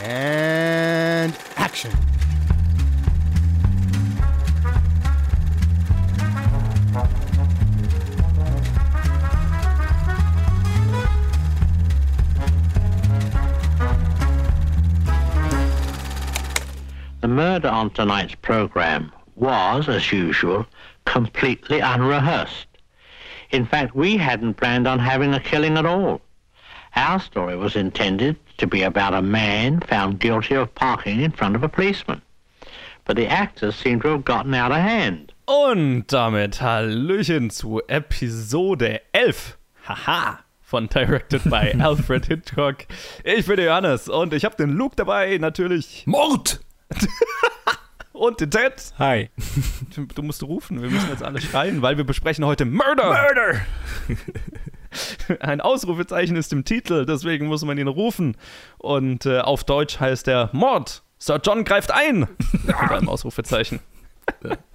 And action. The murder on tonight's program was, as usual, completely unrehearsed. In fact, we hadn't planned on having a killing at all. Our story was intended to be about a man found guilty of parking in front of a policeman. But the actors seem to have gotten out of hand. Und damit Hallöchen zu Episode 11. Haha. Von Directed by Alfred Hitchcock. Ich bin der Johannes und ich habe den Luke dabei, natürlich. Mord! Und den Ted. Hi. Du musst rufen, wir müssen jetzt alle schreien, weil wir besprechen heute Murder. Murder! Ein Ausrufezeichen ist im Titel, deswegen muss man ihn rufen. Und äh, auf Deutsch heißt er Mord. Sir John greift ein. Mit einem Ausrufezeichen.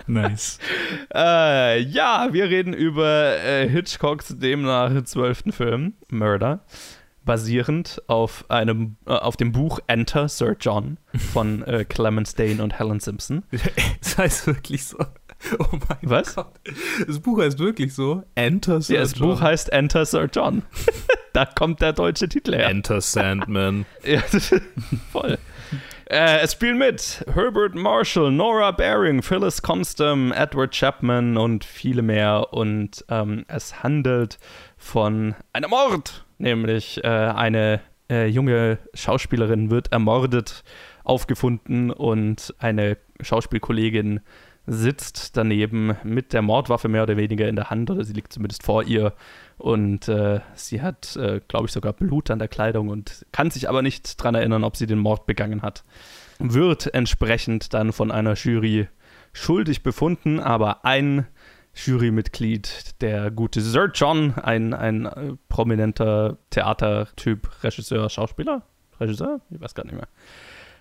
Nice. Äh, ja, wir reden über äh, Hitchcocks demnach zwölften Film, Murder, basierend auf einem äh, auf dem Buch Enter Sir John von äh, Clemens Dane und Helen Simpson. Es heißt wirklich so. Oh mein Was? Gott. Das Buch heißt wirklich so. Enter Sir Ja, das John. Buch heißt Enter Sir John. da kommt der deutsche Titel her. Enter Sandman. Ja, voll. Äh, es spielen mit Herbert Marshall, Nora Baring, Phyllis Constam, Edward Chapman und viele mehr. Und ähm, es handelt von einem Mord, nämlich äh, eine äh, junge Schauspielerin wird ermordet, aufgefunden und eine Schauspielkollegin sitzt daneben mit der Mordwaffe mehr oder weniger in der Hand oder sie liegt zumindest vor ihr und äh, sie hat, äh, glaube ich, sogar Blut an der Kleidung und kann sich aber nicht daran erinnern, ob sie den Mord begangen hat. Wird entsprechend dann von einer Jury schuldig befunden, aber ein Jurymitglied, der gute Sir John, ein, ein äh, prominenter Theatertyp, Regisseur, Schauspieler, Regisseur, ich weiß gar nicht mehr.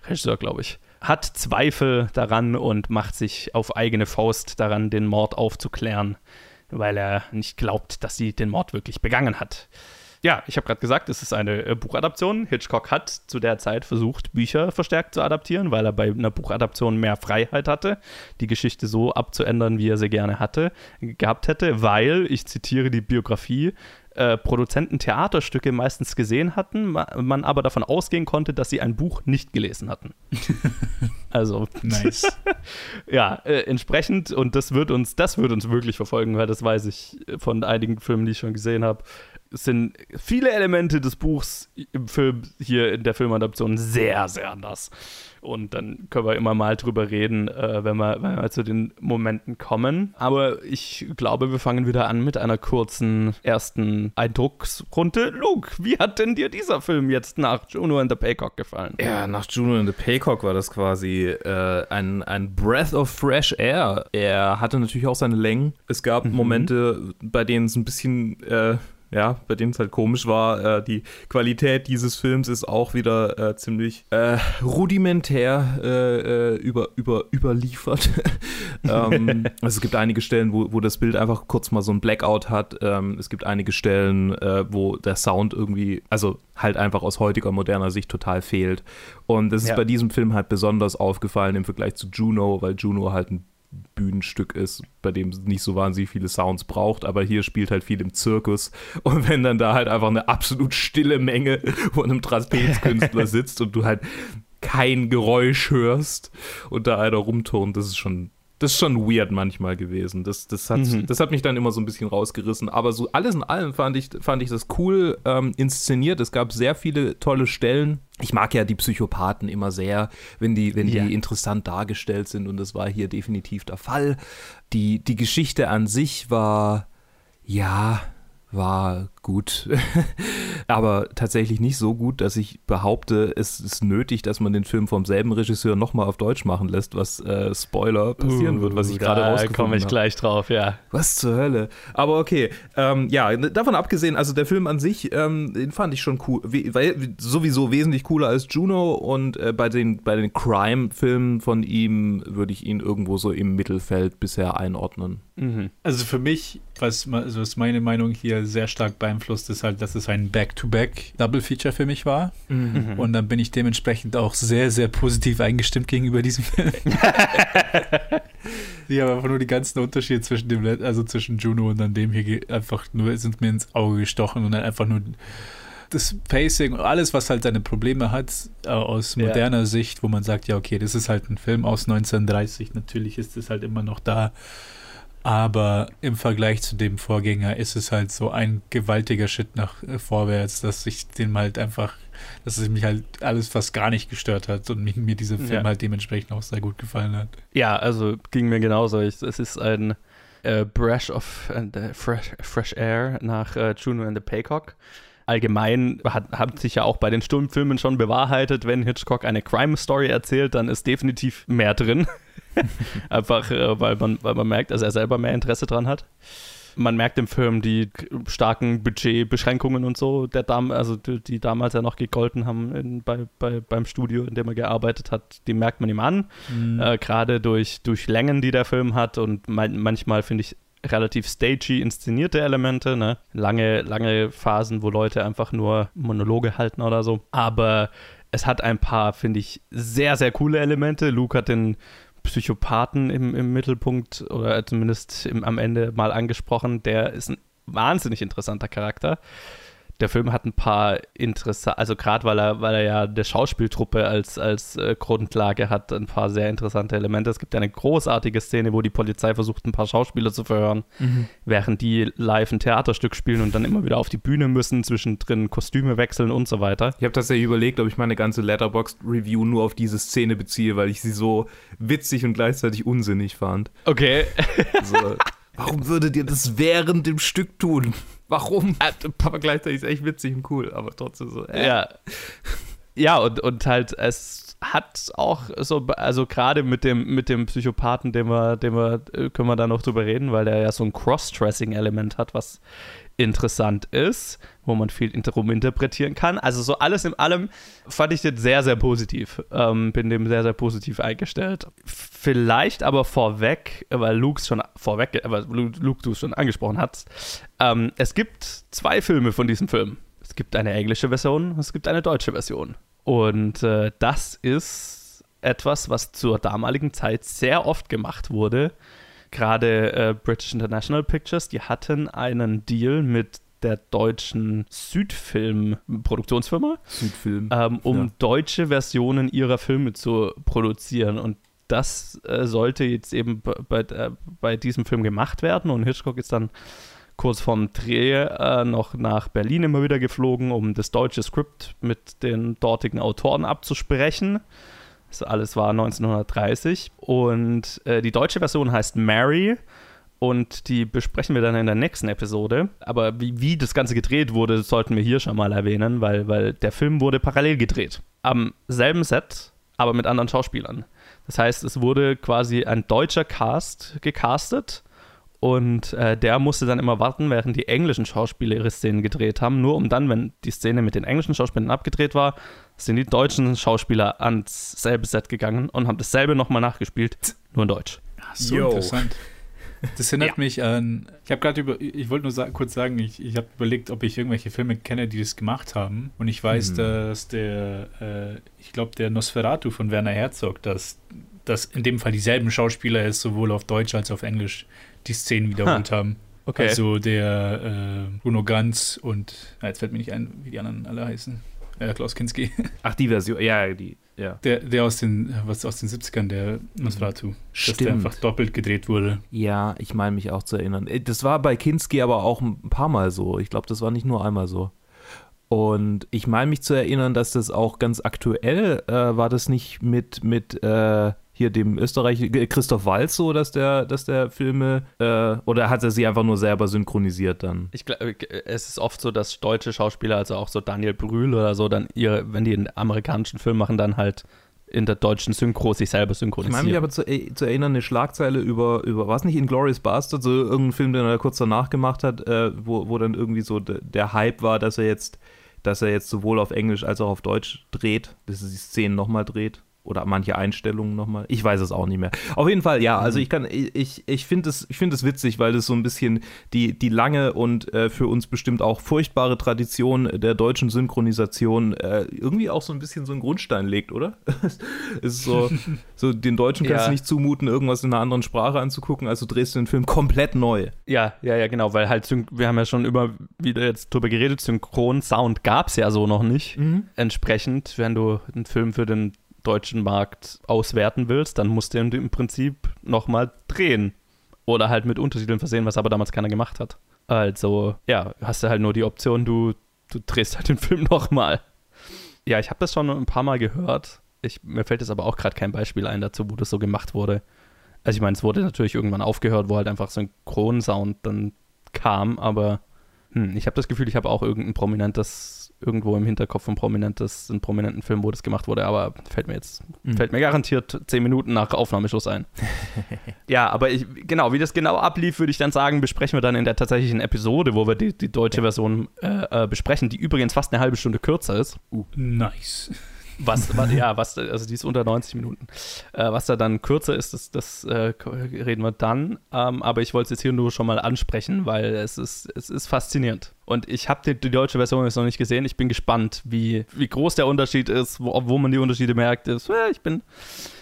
Regisseur, glaube ich, hat Zweifel daran und macht sich auf eigene Faust daran, den Mord aufzuklären, weil er nicht glaubt, dass sie den Mord wirklich begangen hat. Ja, ich habe gerade gesagt, es ist eine äh, Buchadaption. Hitchcock hat zu der Zeit versucht, Bücher verstärkt zu adaptieren, weil er bei einer Buchadaption mehr Freiheit hatte, die Geschichte so abzuändern, wie er sie gerne hatte, gehabt hätte, weil, ich zitiere die Biografie, äh, Produzenten Theaterstücke meistens gesehen hatten, ma man aber davon ausgehen konnte, dass sie ein Buch nicht gelesen hatten. also, Nice. ja, äh, entsprechend, und das wird uns, das wird uns wirklich verfolgen, weil das weiß ich von einigen Filmen, die ich schon gesehen habe. Es sind viele Elemente des Buchs im Film, hier in der Filmadaption, sehr, sehr anders. Und dann können wir immer mal drüber reden, äh, wenn, wir, wenn wir zu den Momenten kommen. Aber ich glaube, wir fangen wieder an mit einer kurzen ersten Eindrucksrunde. Luke, wie hat denn dir dieser Film jetzt nach Juno and the Paycock gefallen? Ja, nach Juno and the Paycock war das quasi äh, ein, ein Breath of Fresh Air. Er hatte natürlich auch seine Längen. Es gab Momente, bei denen es ein bisschen, äh, ja, bei denen es halt komisch war. Äh, die Qualität dieses Films ist auch wieder äh, ziemlich äh, rudimentär äh, äh, über, über, überliefert. ähm, also es gibt einige Stellen, wo, wo das Bild einfach kurz mal so ein Blackout hat. Ähm, es gibt einige Stellen, äh, wo der Sound irgendwie, also halt einfach aus heutiger moderner Sicht total fehlt. Und das ist Ja. bei diesem Film halt besonders aufgefallen im Vergleich zu Juno, weil Juno halt ein Bühnenstück ist, bei dem es nicht so wahnsinnig viele Sounds braucht, aber hier spielt halt viel im Zirkus. Und wenn dann da halt einfach eine absolut stille Menge von einem Trapezkünstler sitzt und du halt kein Geräusch hörst und da einer rumturnt, das ist schon, das ist schon weird manchmal gewesen. Das, das, hat, Mhm. das hat mich dann immer so ein bisschen rausgerissen. Aber so alles in allem fand ich, fand ich das cool ähm, inszeniert. Es gab sehr viele tolle Stellen. Ich mag ja die Psychopathen immer sehr, wenn die, wenn Ja. die interessant dargestellt sind und das war hier definitiv der Fall. Die, die Geschichte an sich war, ja, war gut, aber tatsächlich nicht so gut, dass ich behaupte, es ist nötig, dass man den Film vom selben Regisseur nochmal auf Deutsch machen lässt, was äh, Spoiler passieren wird, was ich gerade Uh, da rausgefunden komme ich habe. gleich drauf, ja. Was zur Hölle? Aber okay, ähm, ja, davon abgesehen, also der Film an sich, ähm, den fand ich schon cool, we weil sowieso wesentlich cooler als Juno und äh, bei den, bei den Crime-Filmen von ihm würde ich ihn irgendwo so im Mittelfeld bisher einordnen. Mhm. Also für mich was, was meine Meinung hier sehr stark beeinflusst, ist halt, dass es ein Back-to-Back-Double-Feature für mich war. Mhm. Und dann bin ich dementsprechend auch sehr, sehr positiv eingestimmt gegenüber diesem Film. ich habe einfach nur die ganzen Unterschiede zwischen dem, also zwischen Juno und dann dem hier einfach nur, sind mir ins Auge gestochen und dann einfach nur das Pacing und alles, was halt seine Probleme hat, äh, aus moderner ja. Sicht, wo man sagt, ja, okay, das ist halt ein Film aus 1930, natürlich ist es halt immer noch da. Aber im Vergleich zu dem Vorgänger ist es halt so ein gewaltiger Schritt nach äh, vorwärts, dass ich dem halt einfach, dass es mich halt alles fast gar nicht gestört hat und mir, mir dieser Film ja. halt dementsprechend auch sehr gut gefallen hat. Ja, also ging mir genauso. Ich, es ist ein äh, Breath of uh, fresh, fresh, Air nach uh, Juno and the Paycock allgemein hat, hat sich ja auch bei den Sturmfilmen schon bewahrheitet, wenn Hitchcock eine Crime-Story erzählt, dann ist definitiv mehr drin. Einfach, äh, weil, man, weil man merkt, dass er selber mehr Interesse dran hat. Man merkt im Film die starken Budgetbeschränkungen und so, der Dam also die, die, damals ja noch gegolten haben in, bei, bei, beim Studio, in dem er gearbeitet hat, die merkt man ihm an. Mhm. Äh, Gerade durch, durch Längen, die der Film hat und man, manchmal finde ich relativ stagey inszenierte Elemente, ne? Lange, lange Phasen, wo Leute einfach nur Monologe halten oder so. Aber es hat ein paar, finde ich, sehr, sehr coole Elemente. Luke hat den Psychopathen im, im Mittelpunkt oder zumindest im, am Ende mal angesprochen. Der ist ein wahnsinnig interessanter Charakter der Film hat ein paar interessante, also gerade weil er, weil er ja der Schauspieltruppe als, als äh, Grundlage hat, ein paar sehr interessante Elemente. Es gibt eine großartige Szene, wo die Polizei versucht, ein paar Schauspieler zu verhören, mhm. während die live ein Theaterstück spielen und dann immer wieder auf die Bühne müssen, zwischendrin Kostüme wechseln und so weiter. Ich habe das ja überlegt, ob ich meine ganze Letterboxd-Review nur auf diese Szene beziehe, weil ich sie so witzig und gleichzeitig unsinnig fand. Okay. So, warum würdet ihr das während dem Stück tun? Warum? Aber gleichzeitig ist echt witzig und cool, aber trotzdem so. Äh. Ja. Ja, und, und halt, es hat auch so, also gerade mit dem, mit dem Psychopathen, den wir, den wir, äh, können wir da noch drüber reden, weil der ja so ein Cross-Dressing-Element hat, was interessant ist, wo man viel rum interpretieren kann. Also so alles in allem fand ich das sehr, sehr positiv. Ähm, bin dem sehr, sehr positiv eingestellt. Vielleicht aber vorweg, weil Luke schon vorweg, weil Luke du es schon angesprochen hast, ähm, es gibt zwei Filme von diesem Film. Es gibt eine englische Version, es gibt eine deutsche Version. Und äh, das ist etwas, was zur damaligen Zeit sehr oft gemacht wurde gerade äh, British International Pictures, die hatten einen Deal mit der deutschen Südfilm-Produktionsfirma, Südfilm, ähm, um ja. deutsche Versionen ihrer Filme zu produzieren. Und das äh, sollte jetzt eben bei, äh, bei diesem Film gemacht werden. Und Hitchcock ist dann kurz vorm Dreh äh, noch nach Berlin immer wieder geflogen, um das deutsche Skript mit den dortigen Autoren abzusprechen. Das alles war 1930. Und äh, die deutsche Version heißt Mary. Und die besprechen wir dann in der nächsten Episode. Aber wie, wie das Ganze gedreht wurde, sollten wir hier schon mal erwähnen, weil, weil der Film wurde parallel gedreht. Am selben Set, aber mit anderen Schauspielern. Das heißt, es wurde quasi ein deutscher Cast gecastet und äh, der musste dann immer warten, während die englischen Schauspieler ihre Szenen gedreht haben. Nur um dann, wenn die Szene mit den englischen Schauspielern abgedreht war, sind die deutschen Schauspieler ans selbe Set gegangen und haben dasselbe nochmal nachgespielt, nur in Deutsch. Ach, so Yo. interessant. Das erinnert ja. mich an. Ich habe gerade über. Ich wollte nur sa kurz sagen, ich, ich habe überlegt, ob ich irgendwelche Filme kenne, die das gemacht haben. Und ich weiß, hm. dass der. Äh, ich glaube, der Nosferatu von Werner Herzog, dass das in dem Fall dieselben Schauspieler ist, sowohl auf Deutsch als auch auf Englisch die Szenen wiederholt ha. haben. Okay. Also der äh, Bruno Ganz und jetzt fällt mir nicht ein, wie die anderen alle heißen. Äh, Klaus Kinski. Ach, die Version, ja, die, ja. Der, der aus den, was aus den 70ern, der Nosferatu. Mhm. Dass der einfach doppelt gedreht wurde. Ja, ich meine mich auch zu erinnern. Äh, das war bei Kinski aber auch ein paar Mal so. Ich glaube, das war nicht nur einmal so. Und ich meine mich zu erinnern, dass das auch ganz aktuell äh, war das nicht mit, mit äh, hier dem Österreicher Christoph Walz so, dass der, dass der Filme äh, oder hat er sie einfach nur selber synchronisiert dann? Ich glaube, es ist oft so, dass deutsche Schauspieler, also auch so Daniel Brühl oder so, dann ihre, wenn die einen amerikanischen Film machen, dann halt in der deutschen Synchro sich selber synchronisieren. Ich meine mich aber zu, äh, zu, erinnern, eine Schlagzeile über, über was nicht, Inglourious Bastard, so irgendein Film, den er kurz danach gemacht hat, äh, wo, wo dann irgendwie so de, der Hype war, dass er jetzt, dass er jetzt sowohl auf Englisch als auch auf Deutsch dreht, dass er die Szenen nochmal dreht. Oder manche Einstellungen nochmal. Ich weiß es auch nicht mehr. Auf jeden Fall, ja, also mhm. ich kann, ich, ich finde es, ich finde es witzig, weil das so ein bisschen die, die lange und äh, für uns bestimmt auch furchtbare Tradition der deutschen Synchronisation äh, irgendwie auch so ein bisschen so einen Grundstein legt, oder? es ist so, so den Deutschen kannst ja. du nicht zumuten, irgendwas in einer anderen Sprache anzugucken, also drehst du den Film komplett neu. Ja, ja, ja, genau, weil halt, wir haben ja schon immer wieder jetzt drüber geredet, Synchron-Sound gab es ja so noch nicht. Mhm. Entsprechend, wenn du einen Film für den deutschen Markt auswerten willst, dann musst du im Prinzip nochmal drehen. Oder halt mit Untertiteln versehen, was aber damals keiner gemacht hat. Also, ja, hast du halt nur die Option, du, du drehst halt den Film nochmal. Ja, ich habe das schon ein paar Mal gehört. Ich, mir fällt jetzt aber auch gerade kein Beispiel ein dazu, wo das so gemacht wurde. Also ich meine, es wurde natürlich irgendwann aufgehört, wo halt einfach Synchronsound dann kam, aber hm, ich habe das Gefühl, ich habe auch irgendein prominentes irgendwo im Hinterkopf ein prominentes, einen prominenten Film, wo das gemacht wurde, aber fällt mir jetzt, mhm. fällt mir garantiert zehn Minuten nach Aufnahmeschluss ein. ja, aber ich, genau, wie das genau ablief, würde ich dann sagen, besprechen wir dann in der tatsächlichen Episode, wo wir die, die deutsche ja. Version äh, äh, besprechen, die übrigens fast eine halbe Stunde kürzer ist. Uh, nice. Was, was, ja, was, also die ist unter 90 Minuten. Äh, was da dann kürzer ist, das, das äh, reden wir dann. Ähm, aber ich wollte es jetzt hier nur schon mal ansprechen, weil es ist, es ist faszinierend. Und ich habe die, die, deutsche Version jetzt noch nicht gesehen. Ich bin gespannt, wie, wie groß der Unterschied ist, wo, wo man die Unterschiede merkt. Ist, äh, ich bin,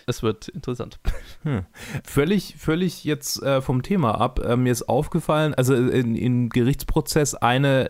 es wird interessant. Hm. Völlig, völlig jetzt äh, vom Thema ab. Äh, mir ist aufgefallen, also in, in Gerichtsprozess eine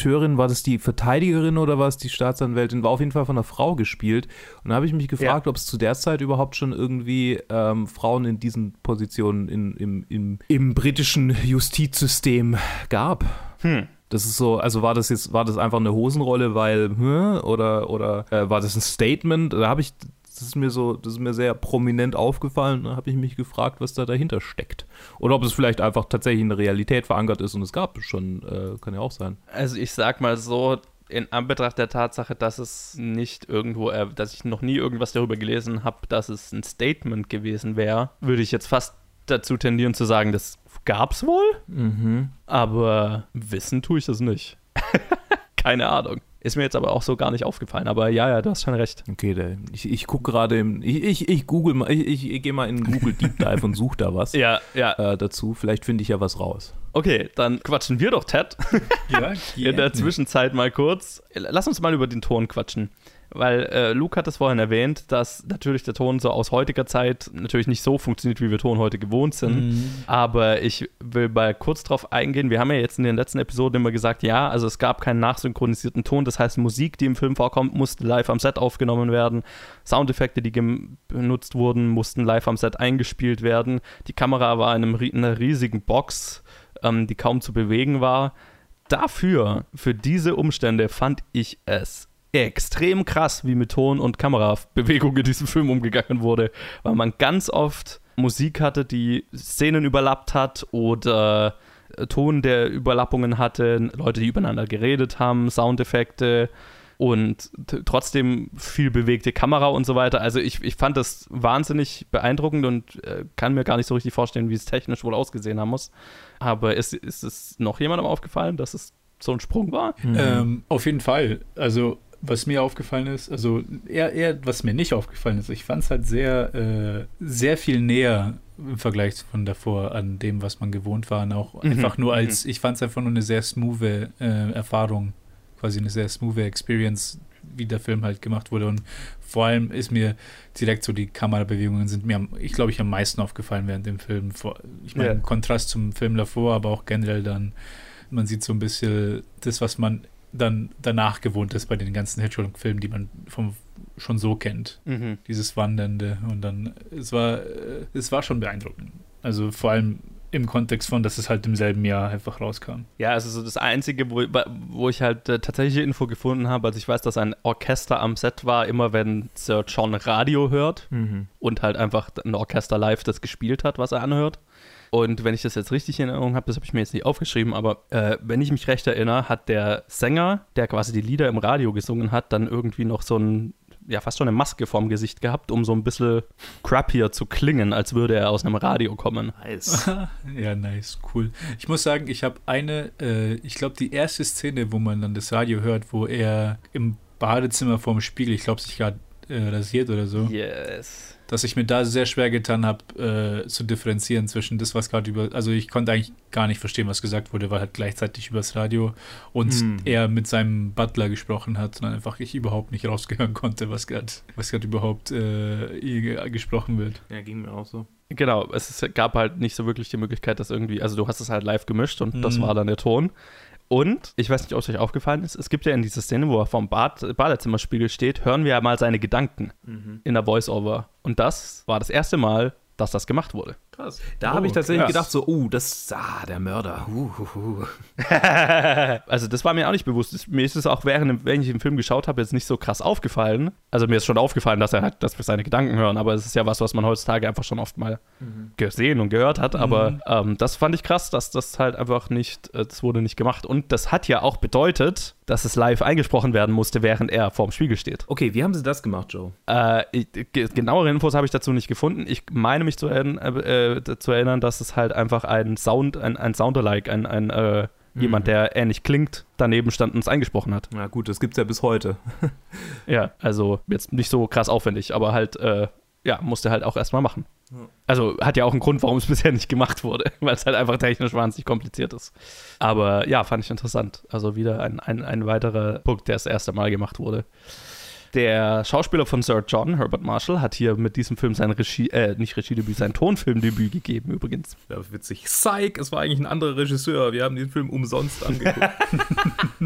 Akteurin, war das die Verteidigerin oder war es die Staatsanwältin? War auf jeden Fall von einer Frau gespielt. Und da habe ich mich gefragt, ja. ob es zu der Zeit überhaupt schon irgendwie ähm, Frauen in diesen Positionen in, im, im, im britischen Justizsystem gab. Hm. Das ist so, also war das jetzt, war das einfach eine Hosenrolle, weil, hm, oder, oder äh, war das ein Statement? Da habe ich das ist mir so, das ist mir sehr prominent aufgefallen. Da habe ich mich gefragt, was da dahinter steckt. Oder ob es vielleicht einfach tatsächlich in der Realität verankert ist und es gab es schon, äh, kann ja auch sein. Also ich sag mal so, in Anbetracht der Tatsache, dass es nicht irgendwo, äh, dass ich noch nie irgendwas darüber gelesen habe, dass es ein Statement gewesen wäre, würde ich jetzt fast dazu tendieren zu sagen, das gab's wohl. Mhm. Aber wissen tue ich das nicht. Keine Ahnung. Ist mir jetzt aber auch so gar nicht aufgefallen. Aber ja, ja, du hast schon recht. Okay, da, ich, ich gucke gerade im. Ich, ich, ich google mal, ich, ich, ich gehe mal in Google Deep Dive und suche da was ja, ja. Äh, dazu. Vielleicht finde ich ja was raus. Okay, dann quatschen wir doch, Ted. Ja, in der Zwischenzeit mal kurz. Lass uns mal über den Ton quatschen weil äh, Luke hat es vorhin erwähnt, dass natürlich der Ton so aus heutiger Zeit natürlich nicht so funktioniert, wie wir Ton heute gewohnt sind. Mhm. Aber ich will mal kurz drauf eingehen. Wir haben ja jetzt in den letzten Episoden immer gesagt, ja, also es gab keinen nachsynchronisierten Ton. Das heißt, Musik, die im Film vorkommt, musste live am Set aufgenommen werden. Soundeffekte, die benutzt wurden, mussten live am Set eingespielt werden. Die Kamera war in, einem, in einer riesigen Box, ähm, die kaum zu bewegen war. Dafür, für diese Umstände, fand ich es extrem krass, wie mit Ton und Kamerabewegung in diesem Film umgegangen wurde, weil man ganz oft Musik hatte, die Szenen überlappt hat oder äh, Ton, der Überlappungen hatte, Leute, die übereinander geredet haben, Soundeffekte und trotzdem viel bewegte Kamera und so weiter. Also ich, ich fand das wahnsinnig beeindruckend und äh, kann mir gar nicht so richtig vorstellen, wie es technisch wohl ausgesehen haben muss. Aber ist, ist es noch jemandem aufgefallen, dass es so ein Sprung war? Mhm. Ähm, auf jeden Fall. Also was mir aufgefallen ist, also eher, eher was mir nicht aufgefallen ist, ich fand es halt sehr, äh, sehr viel näher im Vergleich von davor an dem, was man gewohnt war. Und auch mhm. einfach nur als, mhm. ich fand es einfach nur eine sehr smooth äh, Erfahrung, quasi eine sehr smooth Experience, wie der Film halt gemacht wurde. Und vor allem ist mir direkt so die Kamerabewegungen sind mir, ich glaube, ich am meisten aufgefallen während dem Film. Ich meine, ja. im Kontrast zum Film davor, aber auch generell dann, man sieht so ein bisschen das, was man dann danach gewohnt ist bei den ganzen Hedgehog-Filmen, die man vom, schon so kennt. Mhm. Dieses Wandernde. Und dann, es war, äh, es war schon beeindruckend. Also vor allem im Kontext von, dass es halt im selben Jahr einfach rauskam. Ja, also so das Einzige, wo, wo ich halt äh, tatsächliche Info gefunden habe, also ich weiß, dass ein Orchester am Set war, immer wenn Sir John Radio hört mhm. und halt einfach ein Orchester live das gespielt hat, was er anhört. Und wenn ich das jetzt richtig in Erinnerung habe, das habe ich mir jetzt nicht aufgeschrieben, aber äh, wenn ich mich recht erinnere, hat der Sänger, der quasi die Lieder im Radio gesungen hat, dann irgendwie noch so ein ja, fast schon eine Maske vorm Gesicht gehabt, um so ein bisschen crappier zu klingen, als würde er aus einem Radio kommen. Nice. ja, nice, cool. Ich muss sagen, ich habe eine, äh, ich glaube, die erste Szene, wo man dann das Radio hört, wo er im Badezimmer vorm Spiegel, ich glaube, sich gerade äh, rasiert oder so. Yes. Dass ich mir da sehr schwer getan habe, äh, zu differenzieren zwischen das, was gerade über. Also ich konnte eigentlich gar nicht verstehen, was gesagt wurde, weil halt gleichzeitig übers Radio und Hm. er mit seinem Butler gesprochen hat und einfach ich überhaupt nicht rausgehören konnte, was gerade was gerade überhaupt äh, gesprochen wird. Ja, ging mir auch so. Genau, es gab halt nicht so wirklich die Möglichkeit, dass irgendwie, also du hast es halt live gemischt und das Mhm. war dann der Ton. Und ich weiß nicht, ob es euch aufgefallen ist, es gibt ja in dieser Szene, wo er vorm Bad, Badezimmerspiegel steht, hören wir ja mal seine Gedanken Mhm. in der Voice-Over. Und das war das erste Mal, dass das gemacht wurde. Krass. Da Oh, habe ich tatsächlich krass. gedacht, so, oh, das, ah, der Mörder. Uh, uh, uh. also das war mir auch nicht bewusst. Das- Mir ist es auch während, wenn ich den Film geschaut habe, jetzt nicht so krass aufgefallen. Also mir ist schon aufgefallen, dass er halt, dass wir seine Gedanken hören, aber es ist ja was, was man heutzutage einfach schon oft mal gesehen und gehört hat. Aber ähm, das fand ich krass, dass das halt einfach nicht, äh, das wurde nicht gemacht. Und das hat ja auch bedeutet, dass es live eingesprochen werden musste, während er vorm Spiegel steht. Okay, wie haben sie das gemacht, Joe? Äh, ich, ge genauere Infos habe ich dazu nicht gefunden. Ich meine mich zu, erinn- äh, äh, zu erinnern, dass es halt einfach ein Sound, ein, ein Soundalike, ein, ein äh, jemand, der ähnlich klingt, daneben stand und es eingesprochen hat. Na gut, das gibt's ja bis heute. Ja, also jetzt nicht so krass aufwendig, aber halt, äh, ja, musste halt auch erstmal machen. Also hat ja auch einen Grund, warum es bisher nicht gemacht wurde, weil es halt einfach technisch wahnsinnig kompliziert ist. Aber ja, fand ich interessant. Also wieder ein, ein, ein weiterer Punkt, der das erste Mal gemacht wurde. Der Schauspieler von Sir John, Herbert Marshall, hat hier mit diesem Film sein Regie, äh, nicht Regiedebüt, sein Tonfilmdebüt gegeben übrigens. Ja, witzig. Psych, es war eigentlich ein anderer Regisseur. Wir haben den Film umsonst angeguckt.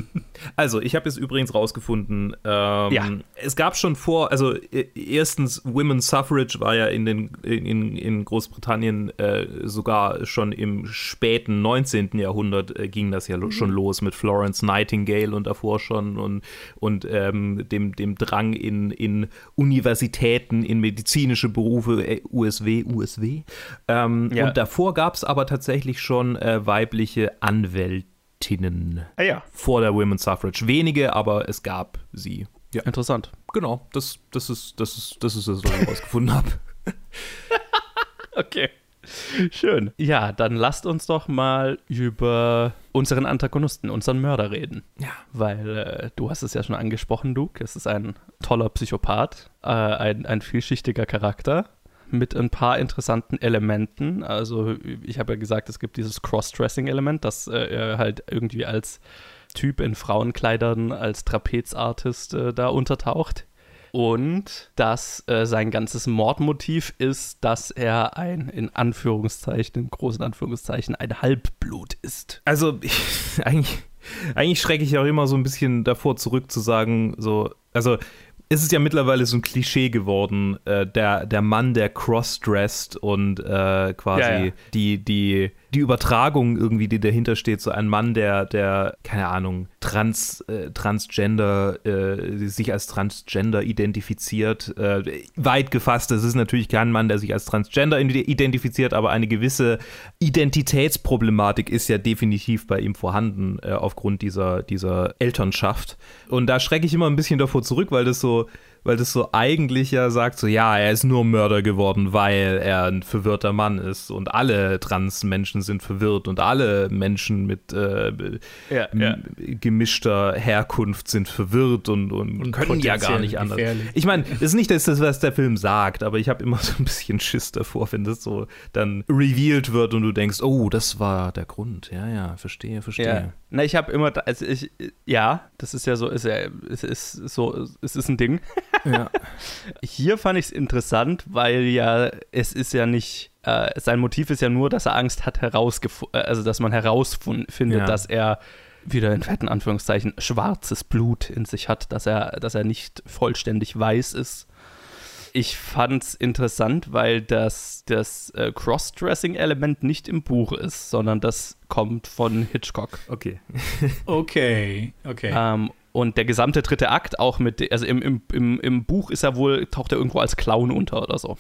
also, ich habe jetzt übrigens rausgefunden, ähm, Ja. es gab schon vor, also äh, erstens, Women's Suffrage war ja in, den, in, in Großbritannien äh, sogar schon im späten 19. Jahrhundert äh, ging das ja lo schon los mit Florence Nightingale und davor schon und, und ähm, dem, dem Drang in, in Universitäten, in medizinische Berufe, äh, USW, USW. Ähm, Ja. Und davor gab es aber tatsächlich schon äh, weibliche Anwältinnen Ah ja. vor der Women's Suffrage. Wenige, aber es gab sie. Ja, Interessant. genau. Das, das, ist, das, ist, das ist das, was ich rausgefunden habe. Okay. Schön. Ja, dann lasst uns doch mal über unseren Antagonisten, unseren Mörder reden. Ja. Weil äh, du hast es ja schon angesprochen, Luke. Es ist ein toller Psychopath, äh, ein, ein vielschichtiger Charakter mit ein paar interessanten Elementen. Also ich habe ja gesagt, es gibt dieses Cross-Dressing-Element, dass äh, er halt irgendwie als Typ in Frauenkleidern, als Trapezartist äh, da untertaucht. Und dass äh, sein ganzes Mordmotiv ist, dass er ein, in Anführungszeichen, in großen Anführungszeichen, ein Halbblut ist. Also, ich, eigentlich, eigentlich schrecke ich auch immer so ein bisschen davor zurück zu sagen, so, also es ist ja mittlerweile so ein Klischee geworden, äh, der, der Mann, der crossdressed und äh, quasi Ja, ja. Die, die, die Übertragung irgendwie, die dahinter steht, so ein Mann, der, der keine Ahnung, trans, äh, transgender, äh, sich als transgender identifiziert. Äh, weit gefasst, das ist natürlich kein Mann, der sich als transgender identifiziert, aber eine gewisse Identitätsproblematik ist ja definitiv bei ihm vorhanden, äh, aufgrund dieser, dieser Elternschaft. Und da schrecke ich immer ein bisschen davor zurück, weil das so, weil das so eigentlich ja sagt, so ja, er ist nur Mörder geworden, weil er ein verwirrter Mann ist und alle Transmenschen sind verwirrt und alle Menschen mit äh, Ja, m- gemischter Herkunft sind verwirrt und, und, Und können ja gar nicht anders. gefährlich. Ich meine, das ist nicht das, das, was der Film sagt, aber ich habe immer so ein bisschen Schiss davor, wenn das so dann revealed wird und du denkst, oh, das war der Grund. Ja, ja, verstehe, verstehe. Ja. Na, ich habe immer, also ich, ja, das ist ja so, ist ja, es ist so, es ist ein Ding. Ja. Hier fand ich es interessant, weil ja, es ist ja nicht, äh, sein Motiv ist ja nur, dass er Angst hat, herausgefunden, also dass man herausfindet, Ja. dass er wieder in fetten Anführungszeichen schwarzes Blut in sich hat, dass er, dass er nicht vollständig weiß ist. Ich fand's interessant, weil das, das äh, Crossdressing-Element nicht im Buch ist, sondern das kommt von Hitchcock. Okay. Okay, okay. Ähm, und der gesamte dritte Akt auch mit, also im, im, im, im Buch ist er wohl, taucht er irgendwo als Clown unter oder so.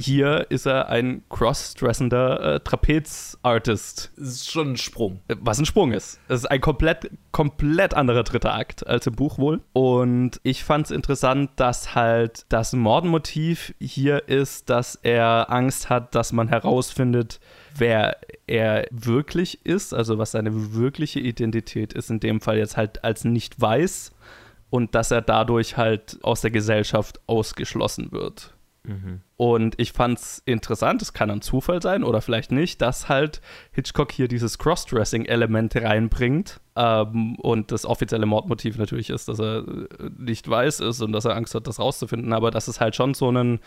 Hier ist er ein crossdressender äh, Trapez-Artist, Das ist schon ein Sprung. äh, was ein Sprung ist. Es ist ein komplett, komplett anderer dritter Akt als im Buch wohl. Und ich fand es interessant, dass halt das Mordmotiv hier ist, dass er Angst hat, dass man herausfindet, wer er wirklich ist, also was seine wirkliche Identität ist, in dem Fall jetzt halt als nicht weiß und dass er dadurch halt aus der Gesellschaft ausgeschlossen wird. Und ich fand es interessant, es kann ein Zufall sein oder vielleicht nicht, dass halt Hitchcock hier dieses Crossdressing-Element reinbringt. Ähm, und das offizielle Mordmotiv natürlich ist, dass er äh, nicht weiß ist und dass er Angst hat, das rauszufinden, aber dass es halt schon so einen,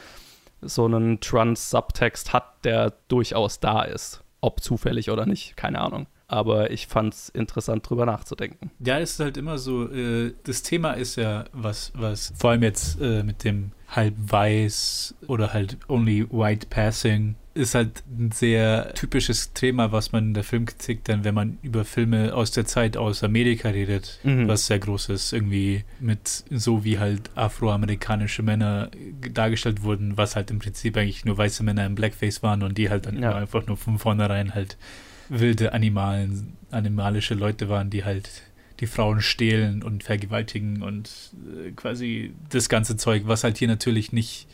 so einen Trans-Subtext hat, der durchaus da ist. Ob zufällig oder nicht, keine Ahnung aber ich fand es interessant, drüber nachzudenken. Ja, es ist halt immer so, äh, das Thema ist ja was, was vor allem jetzt äh, mit dem halb weiß oder halt only white passing ist halt ein sehr typisches Thema, was man in der Filmkritik dann, wenn man über Filme aus der Zeit aus Amerika redet, mhm. was sehr groß ist, irgendwie mit so wie halt afroamerikanische Männer dargestellt wurden, was halt im Prinzip eigentlich nur weiße Männer im Blackface waren und die halt dann ja. einfach nur von vornherein halt wilde Animalen, animalische Leute waren, die halt die Frauen stehlen und vergewaltigen und äh, quasi das ganze Zeug, was halt hier natürlich nicht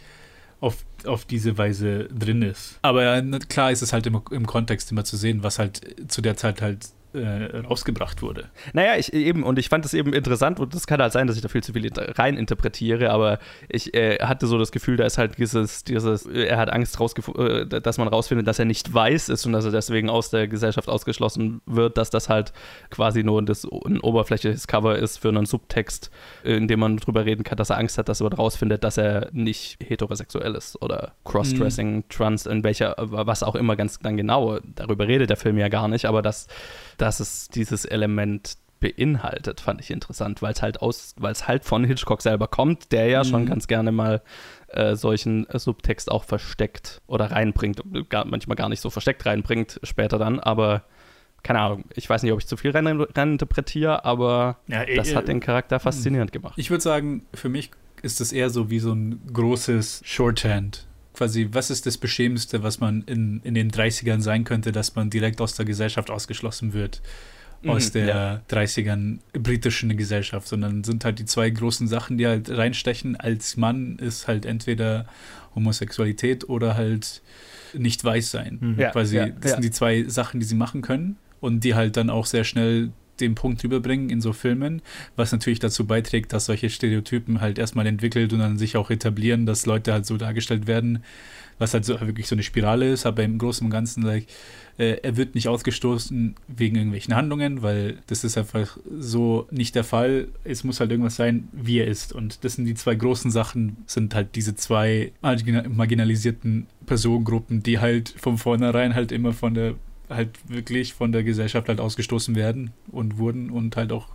auf, auf diese Weise drin ist. Aber klar ist es halt im, im Kontext immer zu sehen, was halt zu der Zeit halt äh, rausgebracht wurde. Naja, ich eben, und ich fand es eben interessant, und das kann halt sein, dass ich da viel zu viel rein interpretiere, aber ich äh, hatte so das Gefühl, da ist halt dieses, dieses er hat Angst, äh, dass man rausfindet, dass er nicht weiß ist und dass er deswegen aus der Gesellschaft ausgeschlossen wird, dass das halt quasi nur das, ein oberflächliches Cover ist für einen Subtext, in dem man drüber reden kann, dass er Angst hat, dass man rausfindet, dass er nicht heterosexuell ist oder Crossdressing, mhm. Trans, in welcher, was auch immer ganz dann genau, darüber redet der Film ja gar nicht, aber das dass es dieses Element beinhaltet, fand ich interessant, weil es halt aus, weil es halt von Hitchcock selber kommt, der ja mhm. schon ganz gerne mal äh, solchen äh, Subtext auch versteckt oder reinbringt, gar, manchmal gar nicht so versteckt reinbringt, später dann, aber keine Ahnung, ich weiß nicht, ob ich zu viel rein, rein aber ja, eh, das hat äh, den Charakter faszinierend gemacht. Ich würde sagen, für mich ist das eher so wie so ein großes Shorthand quasi, was ist das Beschämendste, was man in, in den 30ern sein könnte, dass man direkt aus der Gesellschaft ausgeschlossen wird? aus mhm, der ja. 30ern britischen Gesellschaft, sondern sind halt die zwei großen Sachen, die halt reinstechen. Als Mann ist halt entweder Homosexualität oder halt nicht weiß sein. Mhm. Ja, Quasi, ja, das sind die zwei Sachen, die sie machen können und die halt dann auch sehr schnell den Punkt rüberbringen in so Filmen, was natürlich dazu beiträgt, dass solche Stereotypen halt erstmal entwickelt und dann sich auch etablieren, dass Leute halt so dargestellt werden, was halt so wirklich so eine Spirale ist, aber im Großen und Ganzen, like, äh, er wird nicht ausgestoßen wegen irgendwelchen Handlungen, weil das ist einfach so nicht der Fall. Es muss halt irgendwas sein, wie er ist. Und das sind die zwei großen Sachen, sind halt diese zwei marginalisierten Personengruppen, die halt von vornherein halt immer von der halt wirklich von der Gesellschaft halt ausgestoßen werden und wurden und halt auch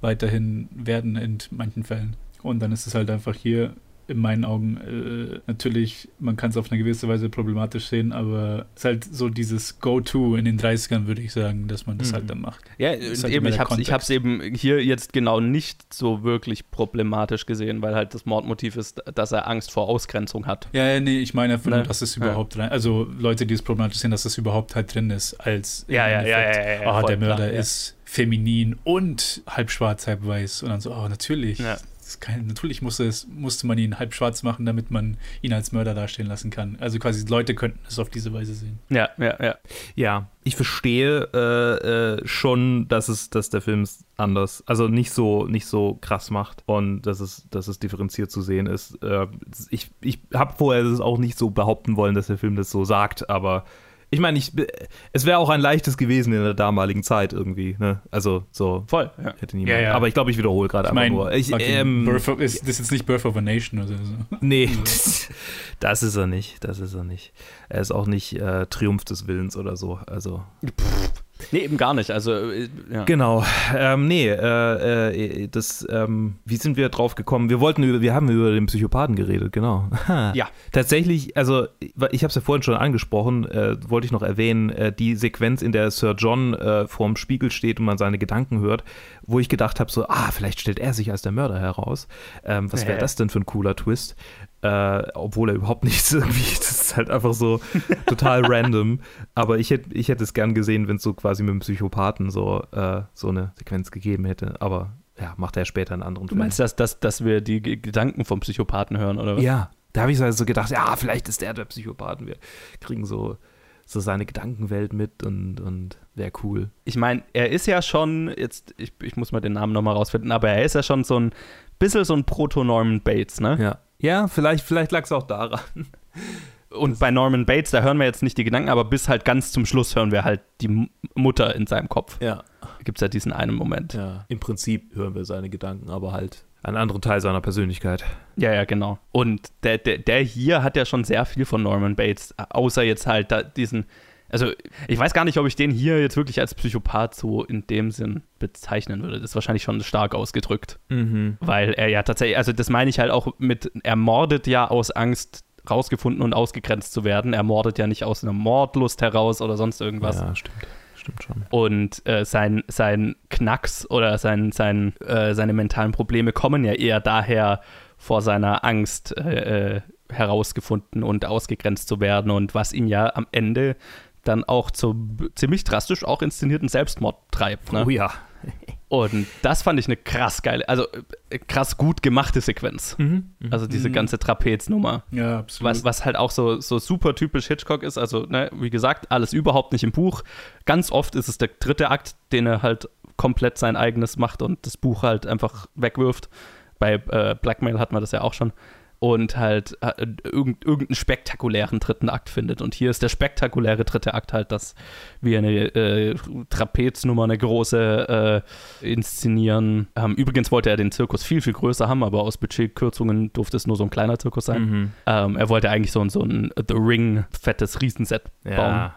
weiterhin werden in manchen Fällen. Und dann ist es halt einfach hier in meinen Augen äh, natürlich, man kann es auf eine gewisse Weise problematisch sehen, aber es ist halt so dieses Go-To in den 30ern, würde ich sagen, dass man das mhm. halt dann macht. Ja, halt eben, ich habe es eben hier jetzt genau nicht so wirklich problematisch gesehen, weil halt das Mordmotiv ist, dass er Angst vor Ausgrenzung hat. Ja, ja nee, ich meine, ne? dass es überhaupt ja. rein, also Leute, die es problematisch sehen, dass es überhaupt halt drin ist, als ja, ja, ja, ja, ja, oh, der Mörder klar, ist feminin und halb schwarz, halb weiß und dann so, oh, natürlich. Ja kein, natürlich musste, es, musste man ihn halb schwarz machen, damit man ihn als Mörder dastehen lassen kann. Also quasi Leute könnten es auf diese Weise sehen. Ja, ja, ja. Ja, ich verstehe äh, äh, schon, dass es, dass der Film es anders, also nicht so, nicht so krass macht und dass es, dass es differenziert zu sehen ist. Äh, ich ich habe vorher das auch nicht so behaupten wollen, dass der Film das so sagt, aber ich meine, ich, es wäre auch ein leichtes gewesen in der damaligen Zeit irgendwie. Ne? Also so voll. Ja. Hätte niemand. Ja, ja. Aber ich glaube, ich wiederhole gerade einfach mein, nur. Ich, ähm, of, ist das ist jetzt nicht Birth of a Nation oder so? Nee, das, das ist er nicht. Das ist er nicht. Er ist auch nicht äh, Triumph des Willens oder so. Also. Pff. Nee, eben gar nicht. Also, äh, ja. Genau. Ähm, nee, äh, äh, das, ähm, wie sind wir drauf gekommen? Wir wollten über, wir haben über den Psychopathen geredet, genau. ja. Tatsächlich, also, ich habe es ja vorhin schon angesprochen, äh, wollte ich noch erwähnen, äh, die Sequenz, in der Sir John äh, vorm Spiegel steht und man seine Gedanken hört, wo ich gedacht habe, so, ah, vielleicht stellt er sich als der Mörder heraus. Ähm, was wäre das denn für ein cooler Twist? Äh, obwohl er überhaupt nichts irgendwie, das ist halt einfach so total random. Aber ich hätte ich hätt es gern gesehen, wenn es so quasi mit dem Psychopathen so, äh, so eine Sequenz gegeben hätte. Aber ja, macht er später einen anderen Du meinst, dass, dass, dass wir die Gedanken vom Psychopathen hören, oder was? Ja, da habe ich so gedacht, ja, vielleicht ist der der Psychopathen. Wir kriegen so so seine Gedankenwelt mit und, und wäre cool. Ich meine, er ist ja schon, jetzt, ich, ich muss mal den Namen nochmal rausfinden, aber er ist ja schon so ein bisschen so ein Proto-Norman Bates, ne? Ja. Ja, vielleicht, vielleicht lag es auch daran. Und bei Norman Bates, da hören wir jetzt nicht die Gedanken, aber bis halt ganz zum Schluss hören wir halt die Mutter in seinem Kopf. Ja. Gibt es ja diesen einen Moment. Ja. Im Prinzip hören wir seine Gedanken, aber halt einen anderen Teil seiner Persönlichkeit. Ja, ja, genau. Und der, der, der hier hat ja schon sehr viel von Norman Bates, außer jetzt halt da diesen. Also, ich weiß gar nicht, ob ich den hier jetzt wirklich als Psychopath so in dem Sinn bezeichnen würde. Das ist wahrscheinlich schon stark ausgedrückt. Mhm. Weil er ja tatsächlich, also das meine ich halt auch mit, er mordet ja aus Angst, rausgefunden und ausgegrenzt zu werden. Er mordet ja nicht aus einer Mordlust heraus oder sonst irgendwas. Ja, stimmt. Stimmt schon. Und äh, sein, sein Knacks oder sein, sein, äh, seine mentalen Probleme kommen ja eher daher, vor seiner Angst äh, äh herausgefunden und ausgegrenzt zu werden und was ihn ja am Ende dann auch zu ziemlich drastisch auch inszenierten Selbstmord treibt. Ne? Oh ja. Und das fand ich eine krass geile, also äh, krass gut gemachte Sequenz. Mhm. Also diese Mhm. ganze Trapeznummer. Ja, absolut. Was, was halt auch so, so super typisch Hitchcock ist. Also, ne, wie gesagt, alles überhaupt nicht im Buch. Ganz oft ist es der dritte Akt, den er halt komplett sein eigenes macht und das Buch halt einfach wegwirft. Bei äh, Blackmail hat man das ja auch schon. Und halt äh, irgend, irgendeinen spektakulären dritten Akt findet. Und hier ist der spektakuläre dritte Akt halt, dass wir eine äh, Trapeznummer, eine große äh, inszenieren. Ähm, übrigens wollte er den Zirkus viel, viel größer haben, aber aus Budgetkürzungen durfte es nur so ein kleiner Zirkus sein. Mhm. Ähm, er wollte eigentlich so, ein- so ein The Ring fettes Riesenset bauen.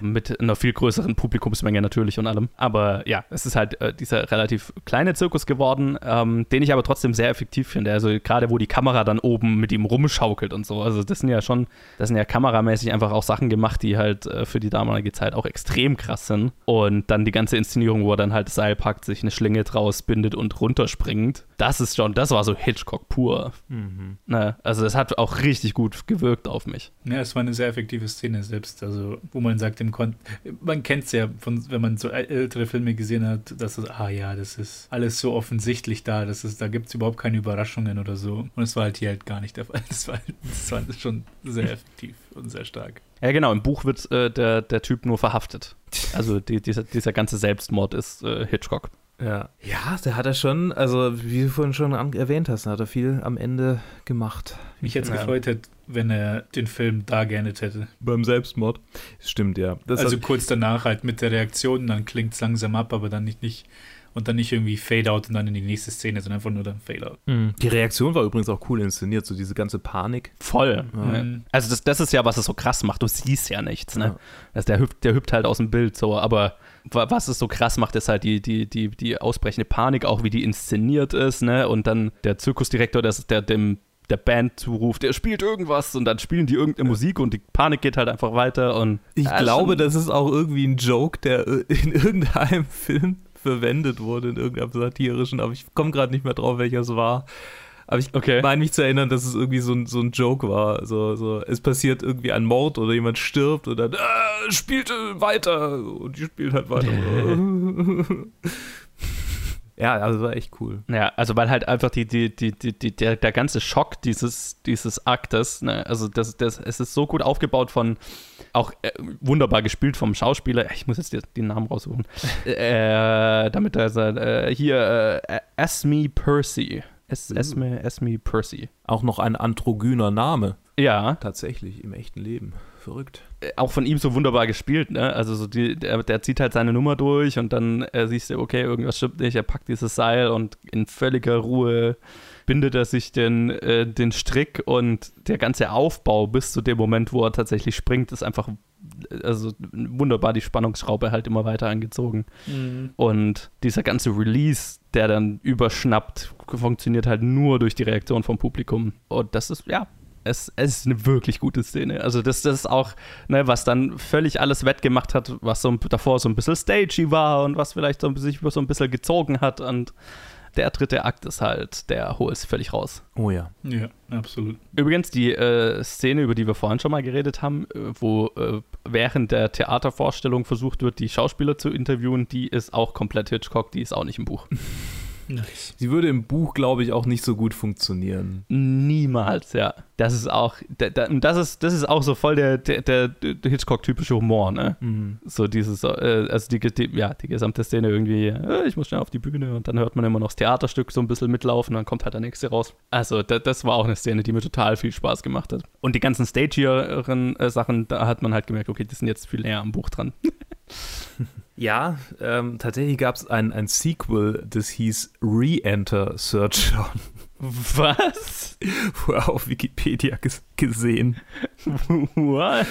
Mit einer viel größeren Publikumsmenge natürlich und allem. Aber ja, es ist halt äh, dieser relativ kleine Zirkus geworden, ähm, den ich aber trotzdem sehr effektiv finde. Also gerade wo die Kamera dann oben mit ihm rumschaukelt und so. Also das sind ja schon, das sind ja kameramäßig einfach auch Sachen gemacht, die halt äh, für die damalige Zeit auch extrem krass sind. Und dann die ganze Inszenierung, wo er dann halt das Seil packt, sich eine Schlinge draus bindet und runterspringt. Das ist schon, das war so Hitchcock pur. Mhm. Ne? Also das hat auch richtig gut gewirkt auf mich. Ja, es war eine sehr effektive Szene selbst, also wo man sagt, im Kon man kennt es ja, von, wenn man so äl- ältere Filme gesehen hat, dass es, ah ja, das ist alles so offensichtlich da, das ist, da gibt es überhaupt keine Überraschungen oder so. Und es war halt hier halt gar nicht der Fall. Es war, es war schon sehr effektiv und sehr stark. Ja, genau, im Buch wird äh, der, der Typ nur verhaftet. Also die, dieser, dieser ganze Selbstmord ist äh, Hitchcock. Ja. ja, der hat er schon, also wie du vorhin schon erwähnt hast, hat er viel am Ende gemacht. Mich jetzt Ja. gefreut hätte, wenn er den Film da geendet hätte. Beim Selbstmord. Stimmt, ja. Das also hat, kurz danach halt mit der Reaktion, dann klingt es langsam ab, aber dann nicht, nicht und dann nicht irgendwie Fade-out und dann in die nächste Szene, sondern einfach nur dann Fade-out. Mhm. die Reaktion war übrigens auch cool inszeniert, so diese ganze Panik. Voll. Ja. Mhm. Also das, das ist ja, was es so krass macht. Du siehst ja nichts, ne? Ja. Also der hüpft, der hüpft halt aus dem Bild so, aber wa- was es so krass macht, ist halt die, die, die, die ausbrechende Panik, auch wie die inszeniert ist, ne? Und dann der Zirkusdirektor, der, der dem der Band zuruft, der spielt irgendwas und dann spielen die irgendeine Musik und die Panik geht halt einfach weiter und Ich Ja, glaube, schon- das ist auch irgendwie ein Joke, der in irgendeinem Film verwendet wurde, in irgendeinem satirischen, aber ich komme gerade nicht mehr drauf, welcher es war. Aber ich Okay. meine mich zu erinnern, dass es irgendwie so ein, so ein Joke war. So, so, es passiert irgendwie ein Mord oder jemand stirbt und dann äh, spielt weiter und die spielt halt weiter. ja, also war echt cool. Ja, also weil halt einfach die, die, die, die, die, der, der ganze Schock dieses, dieses Aktes, ne, also das, das, es ist so gut aufgebaut von, auch äh, wunderbar gespielt vom Schauspieler, ich muss jetzt den Namen raussuchen, äh, damit er sagt, äh, hier, äh, Esme Percy. Es, Esme, Esme Percy. Auch noch ein androgyner Name, Ja, tatsächlich, im echten Leben. Verrückt. Äh, auch von ihm so wunderbar gespielt, ne? Also so die, der, der zieht halt seine Nummer durch und dann äh, siehst du, okay, irgendwas stimmt nicht, er packt dieses Seil und in völliger Ruhe bindet er sich den, äh, den Strick und der ganze Aufbau bis zu dem Moment, wo er tatsächlich springt, ist einfach also wunderbar die Spannungsschraube halt immer weiter angezogen. Und dieser ganze Release, der dann überschnappt, funktioniert halt nur durch die Reaktion vom Publikum. Und das ist, ja, es, es ist eine wirklich gute Szene. Also das, das ist auch, ne, was dann völlig alles wettgemacht hat, was so davor so ein bisschen stagey war und was vielleicht so ein, sich so ein bisschen gezogen hat. Und der dritte Akt ist halt, der holt es völlig raus. Oh ja. Ja, absolut. Übrigens, die äh, Szene, über die wir vorhin schon mal geredet haben, äh, wo äh, während der Theatervorstellung versucht wird, die Schauspieler zu interviewen, die ist auch komplett Hitchcock, die ist auch nicht im Buch. Nice. Sie würde im Buch, glaube ich, auch nicht so gut funktionieren. Niemals, ja. Das ist auch, das ist, das ist auch so voll der, der, der Hitchcock-typische Humor, ne? Mhm. So dieses, äh, also die, die, ja, die gesamte Szene irgendwie, äh, ich muss schnell auf die Bühne und dann hört man immer noch das Theaterstück so ein bisschen mitlaufen, dann kommt halt der nächste raus. Also das, war auch eine Szene, die mir total viel Spaß gemacht hat. Und die ganzen Stagieren-Sachen, da hat man halt gemerkt, okay, die sind jetzt viel näher am Buch dran. Ja, ähm, tatsächlich gab es ein, ein Sequel, das hieß Re-Enter Search John. Was? Vorher auf Wikipedia gesehen. What?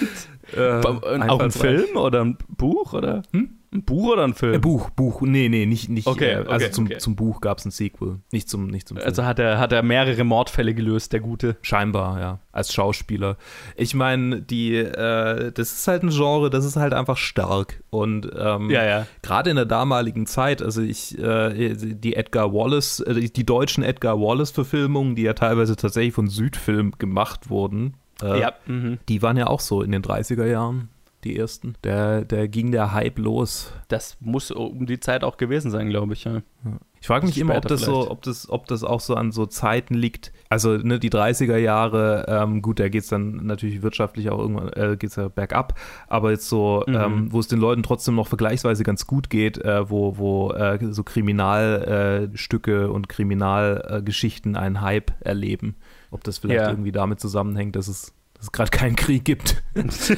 Äh, auch ein Film oder ein Buch oder? Hm? Ein Buch oder ein Film? Äh, Buch, Buch. Nee, nee, nicht. nicht okay, äh, okay also zum, okay. zum Buch gab es ein Sequel. Nicht zum, nicht zum Film. Also hat er, hat er mehrere Mordfälle gelöst, der Gute. Scheinbar, ja. Als Schauspieler. Ich meine, die, äh, das ist halt ein Genre, das ist halt einfach stark. Und ähm, ja, ja. gerade in der damaligen Zeit, also ich, äh, die Edgar Wallace, äh, die deutschen Edgar Wallace-Verfilmungen, die ja teilweise tatsächlich von Südfilm gemacht wurden, äh, ja. Mhm. die waren ja auch so in den 30er Jahren die ersten. Der, der ging der Hype los. Das muss um die Zeit auch gewesen sein, glaube ich. Ja. Ich frage mich immer, ob das so, ob das, ob das auch so an so Zeiten liegt. Also ne, die 30er Jahre, ähm, gut, da geht es dann natürlich wirtschaftlich auch irgendwann, äh, geht es ja bergab, aber jetzt so, mhm. ähm, wo es den Leuten trotzdem noch vergleichsweise ganz gut geht, äh, wo, wo äh, so Kriminalstücke und Kriminalgeschichten einen Hype erleben. Ob das vielleicht ja. irgendwie damit zusammenhängt, dass es, dass es gerade keinen Krieg gibt.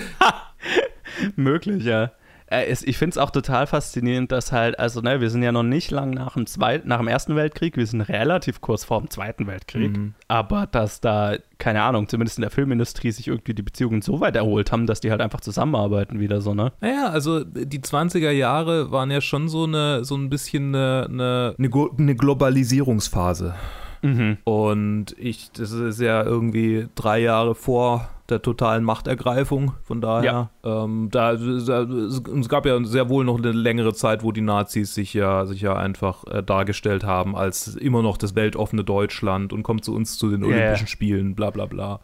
Möglich, ja. Äh, ich finde es auch total faszinierend, dass halt, also ne, wir sind ja noch nicht lang nach dem, Zweit, nach dem Ersten Weltkrieg, wir sind relativ kurz vor dem Zweiten Weltkrieg, mhm. aber dass da, keine Ahnung, zumindest in der Filmindustrie sich irgendwie die Beziehungen so weit erholt haben, dass die halt einfach zusammenarbeiten wieder so, ne? Naja, also die 20er Jahre waren ja schon so eine, so ein bisschen eine, eine, eine Globalisierungsphase. Mhm. Und ich, das ist ja irgendwie drei Jahre vor der totalen Machtergreifung. Von daher, ja. ähm, da, da, es gab ja sehr wohl noch eine längere Zeit, wo die Nazis sich ja, sich ja einfach äh, dargestellt haben als immer noch das weltoffene Deutschland und kommt zu uns zu den Olympischen yeah. Spielen, bla bla bla.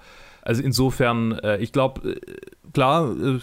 Also insofern, äh, ich glaube, äh, klar, äh,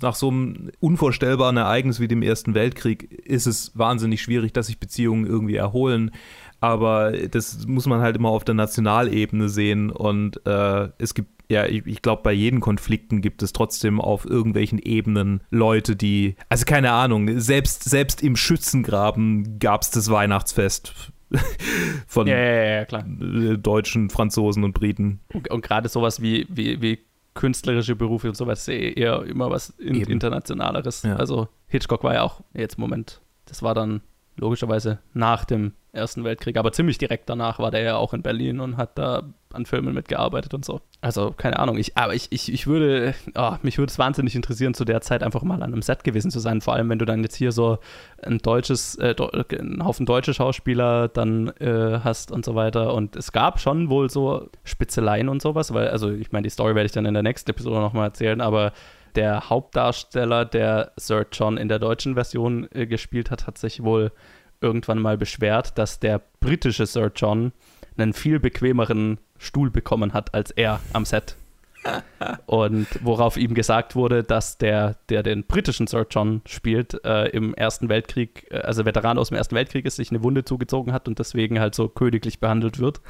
nach so einem unvorstellbaren Ereignis wie dem Ersten Weltkrieg ist es wahnsinnig schwierig, dass sich Beziehungen irgendwie erholen aber das muss man halt immer auf der Nationalebene sehen und äh, es gibt ja, ich, ich glaube, bei jedem Konflikten gibt es trotzdem auf irgendwelchen Ebenen Leute, die, also keine Ahnung, selbst, selbst im Schützengraben gab es das Weihnachtsfest von ja, ja, ja, äh, Deutschen, Franzosen und Briten. Und, und gerade sowas wie, wie, wie künstlerische Berufe und sowas eher immer was in, internationaleres. Also Hitchcock war ja auch jetzt im Moment, das war dann logischerweise nach dem Ersten Weltkrieg, aber ziemlich direkt danach war der ja auch in Berlin und hat da an Filmen mitgearbeitet und so. Also, keine Ahnung, ich, aber ich, ich, ich würde, oh, mich würde es wahnsinnig interessieren, zu der Zeit einfach mal an einem Set gewesen zu sein, vor allem wenn du dann jetzt hier so ein deutsches, äh, einen Haufen deutsche Schauspieler dann äh, hast und so weiter. Und es gab schon wohl so Spitzeleien und sowas, weil, also ich meine, die Story werde ich dann in der nächsten Episode nochmal erzählen, aber der Hauptdarsteller, der Sir John in der deutschen Version äh, gespielt hat, hat sich wohl irgendwann mal beschwert, dass der britische Sir John einen viel bequemeren Stuhl bekommen hat als er am Set. Und worauf ihm gesagt wurde, dass der, der den britischen Sir John spielt, äh, im Ersten Weltkrieg, äh, also Veteran aus dem Ersten Weltkrieg ist, sich eine Wunde zugezogen hat und deswegen halt so königlich behandelt wird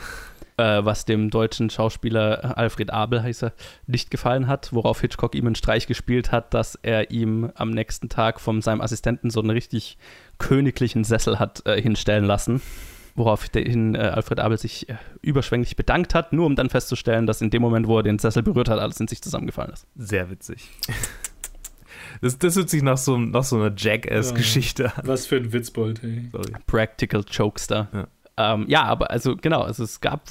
äh, was dem deutschen Schauspieler Alfred Abel heißt er, nicht gefallen hat, worauf Hitchcock ihm einen Streich gespielt hat, dass er ihm am nächsten Tag von seinem Assistenten so einen richtig königlichen Sessel hat äh, hinstellen lassen. Woraufhin äh, Alfred Abel sich äh, überschwänglich bedankt hat, nur um dann festzustellen, dass in dem Moment, wo er den Sessel berührt hat, alles in sich zusammengefallen ist. Sehr witzig. Das, das hört sich nach so, nach so einer Jackass-Geschichte ja, an. Was für ein Witzbold, hey. Sorry. Practical Jokester. Ja. Ähm, ja, aber also genau, also es gab,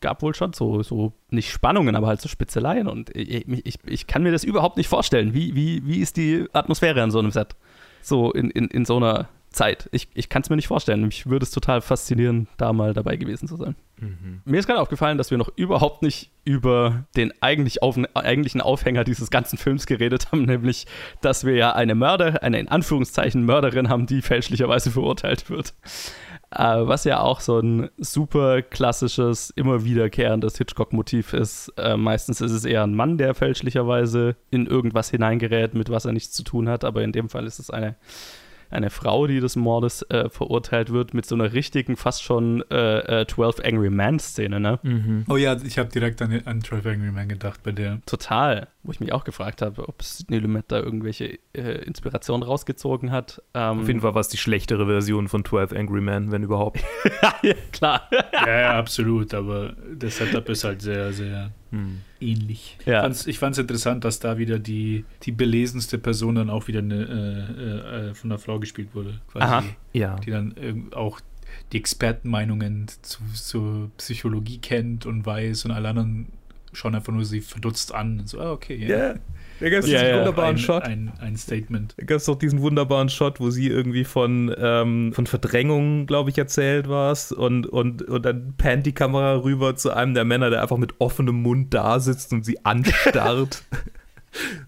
gab, wohl schon so, so, nicht Spannungen, aber halt so Spitzeleien und ich, ich, ich kann mir das überhaupt nicht vorstellen. Wie, wie, wie ist die Atmosphäre an so einem Set? So in, in, in so einer Zeit. Ich, ich kann es mir nicht vorstellen. Mich würde es total faszinieren, da mal dabei gewesen zu sein. Mhm. Mir ist gerade aufgefallen, dass wir noch überhaupt nicht über den eigentlich auf, eigentlichen Aufhänger dieses ganzen Films geredet haben, nämlich, dass wir ja eine Mörder, eine in Anführungszeichen Mörderin haben, die fälschlicherweise verurteilt wird. Äh, was ja auch so ein super klassisches, immer wiederkehrendes Hitchcock-Motiv ist. Äh, meistens ist es eher ein Mann, der fälschlicherweise in irgendwas hineingerät, mit was er nichts zu tun hat, aber in dem Fall ist es eine eine Frau, die des Mordes äh, verurteilt wird, mit so einer richtigen, fast schon äh, 12 äh, Angry Man-Szene, ne? Mhm. Oh ja, ich habe direkt an, an 12 Angry Man gedacht bei der. Total, wo ich mich auch gefragt habe, ob Sidney Lumet da irgendwelche äh, Inspirationen rausgezogen hat. Ähm, Auf jeden Fall war es die schlechtere Version von 12 Angry Men, wenn überhaupt. ja, klar. ja, ja, absolut, aber das Setup ist halt sehr, sehr hm. Ähnlich. Ja. Ich fand es interessant, dass da wieder die, die belesenste Person dann auch wieder eine, äh, äh, von einer Frau gespielt wurde. Quasi, Aha. Ja. Die dann auch die Expertenmeinungen zu, zur Psychologie kennt und weiß und alle anderen schauen einfach nur sie verdutzt an. So, ah, okay, ja. Yeah. Da gab es diesen ja, wunderbaren ein, Shot. Ein, ein Statement. Da gab es doch diesen wunderbaren Shot, wo sie irgendwie von, ähm, von Verdrängung, glaube ich, erzählt war und, und, und dann pannt die Kamera rüber zu einem der Männer, der einfach mit offenem Mund da sitzt und sie anstarrt.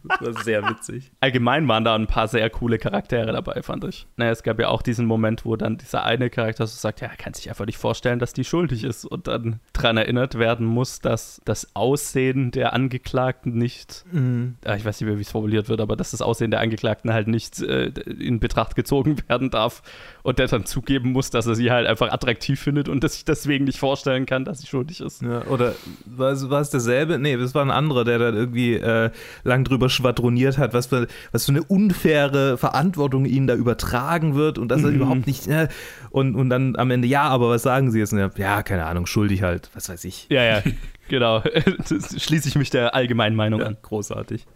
Das war sehr witzig. Allgemein waren da ein paar sehr coole Charaktere dabei, fand ich. Naja, es gab ja auch diesen Moment, wo dann dieser eine Charakter so sagt, ja, er kann sich einfach nicht vorstellen, dass die schuldig ist und dann daran erinnert werden muss, dass das Aussehen der Angeklagten nicht, mhm. äh, ich weiß nicht mehr, wie es formuliert wird, aber dass das Aussehen der Angeklagten halt nicht äh, in Betracht gezogen werden darf und der dann zugeben muss, dass er sie halt einfach attraktiv findet und dass sich deswegen nicht vorstellen kann, dass sie schuldig ist. Ja, oder war es, war es derselbe? Nee, das war ein anderer, der dann irgendwie äh, lang drüber schwadroniert hat, was für, was für eine unfaire Verantwortung ihnen da übertragen wird und dass er mhm. überhaupt nicht. Äh, und, und dann am Ende, ja, aber was sagen sie jetzt? Ja, keine Ahnung, schuldig halt, was weiß ich. Ja, ja. Genau, das schließe ich mich der allgemeinen Meinung ja, an. Großartig.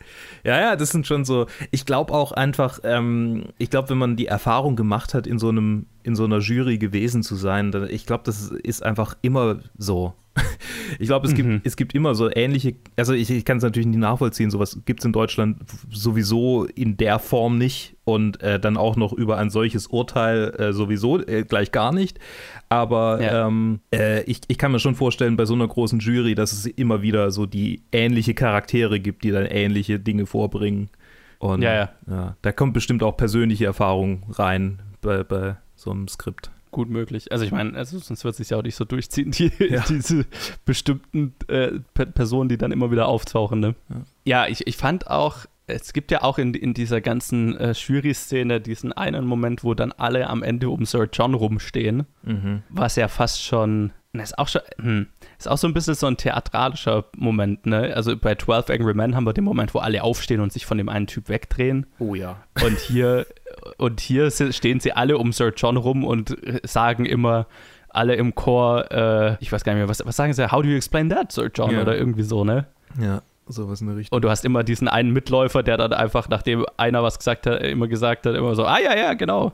Ja, ja, das sind schon so. Ich glaube auch einfach, ähm, ich glaube, wenn man die Erfahrung gemacht hat, in so einem, in so einer Jury gewesen zu sein, dann, ich glaube, das ist einfach immer so. Ich glaube, es, mhm. gibt, es gibt immer so ähnliche, also ich, ich kann es natürlich nicht nachvollziehen, sowas gibt es in Deutschland sowieso in der Form nicht und äh, dann auch noch über ein solches Urteil äh, sowieso äh, gleich gar nicht. Aber ja. ähm, äh, ich, ich kann mir schon vorstellen, bei so einer großen Jury, dass es immer wieder so die ähnliche Charaktere gibt, die dann ähnliche Dinge vorbringen. Und ja, ja. ja da kommt bestimmt auch persönliche Erfahrung rein bei, bei so einem Skript gut möglich. Also ich meine, also sonst wird es sich ja auch nicht so durchziehen, die, ja. diese bestimmten äh, Personen, die dann immer wieder auftauchen. Ne? Ja. ja, ich, ich fand auch, es gibt ja auch in, in dieser ganzen äh, Jury-Szene diesen einen Moment, wo dann alle am Ende um Sir John rumstehen, mhm. was ja fast schon das ist auch schon, hm, ist auch so ein bisschen so ein theatralischer Moment, ne? Also bei 12 Angry Men haben wir den Moment, wo alle aufstehen und sich von dem einen Typ wegdrehen. Oh ja. Und hier, und hier stehen sie alle um Sir John rum und sagen immer, alle im Chor, äh, ich weiß gar nicht mehr, was, was sagen sie? How do you explain that, Sir John? Ja. Oder irgendwie so, ne? Ja, sowas in der Richtung. Und du hast immer diesen einen Mitläufer, der dann einfach, nachdem einer was gesagt hat, immer gesagt hat, immer so, ah ja, ja, genau.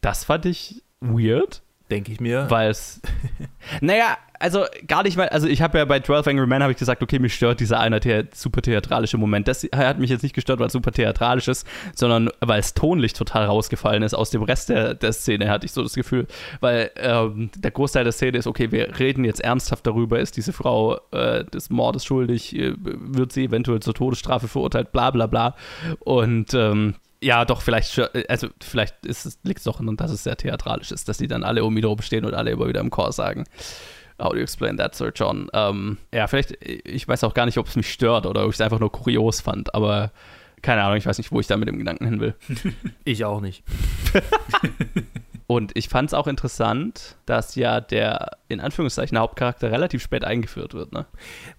Das fand ich weird. Denke ich mir. Weil es. naja, also gar nicht mal. Also ich habe ja bei 12 Angry Men habe ich gesagt, okay, mich stört dieser eine the super theatralische Moment. Das hat mich jetzt nicht gestört, weil es super theatralisch ist, sondern weil es tonlich total rausgefallen ist. Aus dem Rest der, der Szene hatte ich so das Gefühl. Weil ähm, der Großteil der Szene ist, okay, wir reden jetzt ernsthaft darüber, ist diese Frau äh, des Mordes schuldig, äh, wird sie eventuell zur Todesstrafe verurteilt, bla bla bla. Und ähm, ja, doch, vielleicht, also vielleicht liegt es doch daran, dass es sehr theatralisch ist, dass die dann alle um ihn herum stehen und alle immer wieder im Chor sagen. How do you explain that, Sir John? Ähm, ja, vielleicht, ich weiß auch gar nicht, ob es mich stört oder ob ich es einfach nur kurios fand, aber keine Ahnung, ich weiß nicht, wo ich da mit dem Gedanken hin will. ich auch nicht. und ich fand es auch interessant, dass ja der in Anführungszeichen Hauptcharakter relativ spät eingeführt wird, ne?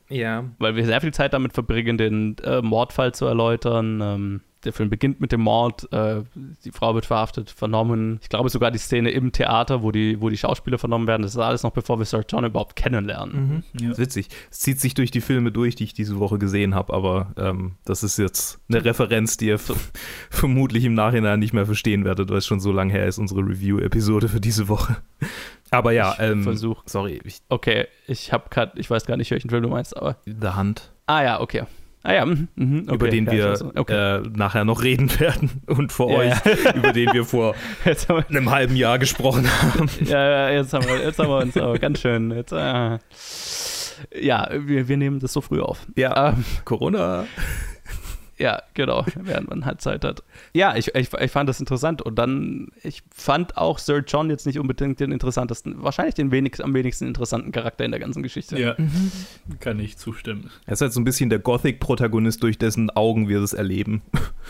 Ja. Weil wir sehr viel Zeit damit verbringen, den äh, Mordfall zu erläutern. Ähm, der Film beginnt mit dem Mord, äh, die Frau wird verhaftet, vernommen. Ich glaube sogar die Szene im Theater, wo die, wo die Schauspieler vernommen werden, das ist alles noch bevor wir Sir John überhaupt kennenlernen. Mhm. Ja. Das ist witzig. Es zieht sich durch die Filme durch, die ich diese Woche gesehen habe, aber ähm, das ist jetzt eine Referenz, die ihr vermutlich im Nachhinein nicht mehr verstehen werdet, weil es schon so lange her ist, unsere Review-Episode für diese Woche. Aber ja, ähm, Versuch. Sorry. Ich, okay, ich habe gerade, ich weiß gar nicht, welchen Film du meinst, aber. The Hand. Ah ja, okay. Ah ja, mhm, mhm, okay, über den wir okay. äh, nachher noch reden werden und vor ja, euch, ja. über den wir vor wir, einem halben Jahr gesprochen haben. Ja, jetzt haben wir, jetzt haben wir uns aber ganz schön. Jetzt, äh, ja, wir, wir nehmen das so früh auf. Ja, ähm, Corona. Ja, genau, während man halt Zeit hat. Ja, ich, ich, ich fand das interessant und dann, ich fand auch Sir John jetzt nicht unbedingt den interessantesten, wahrscheinlich den wenig, am wenigsten interessanten Charakter in der ganzen Geschichte. Ja, kann ich zustimmen. Er ist halt so ein bisschen der Gothic-Protagonist, durch dessen Augen wir das erleben.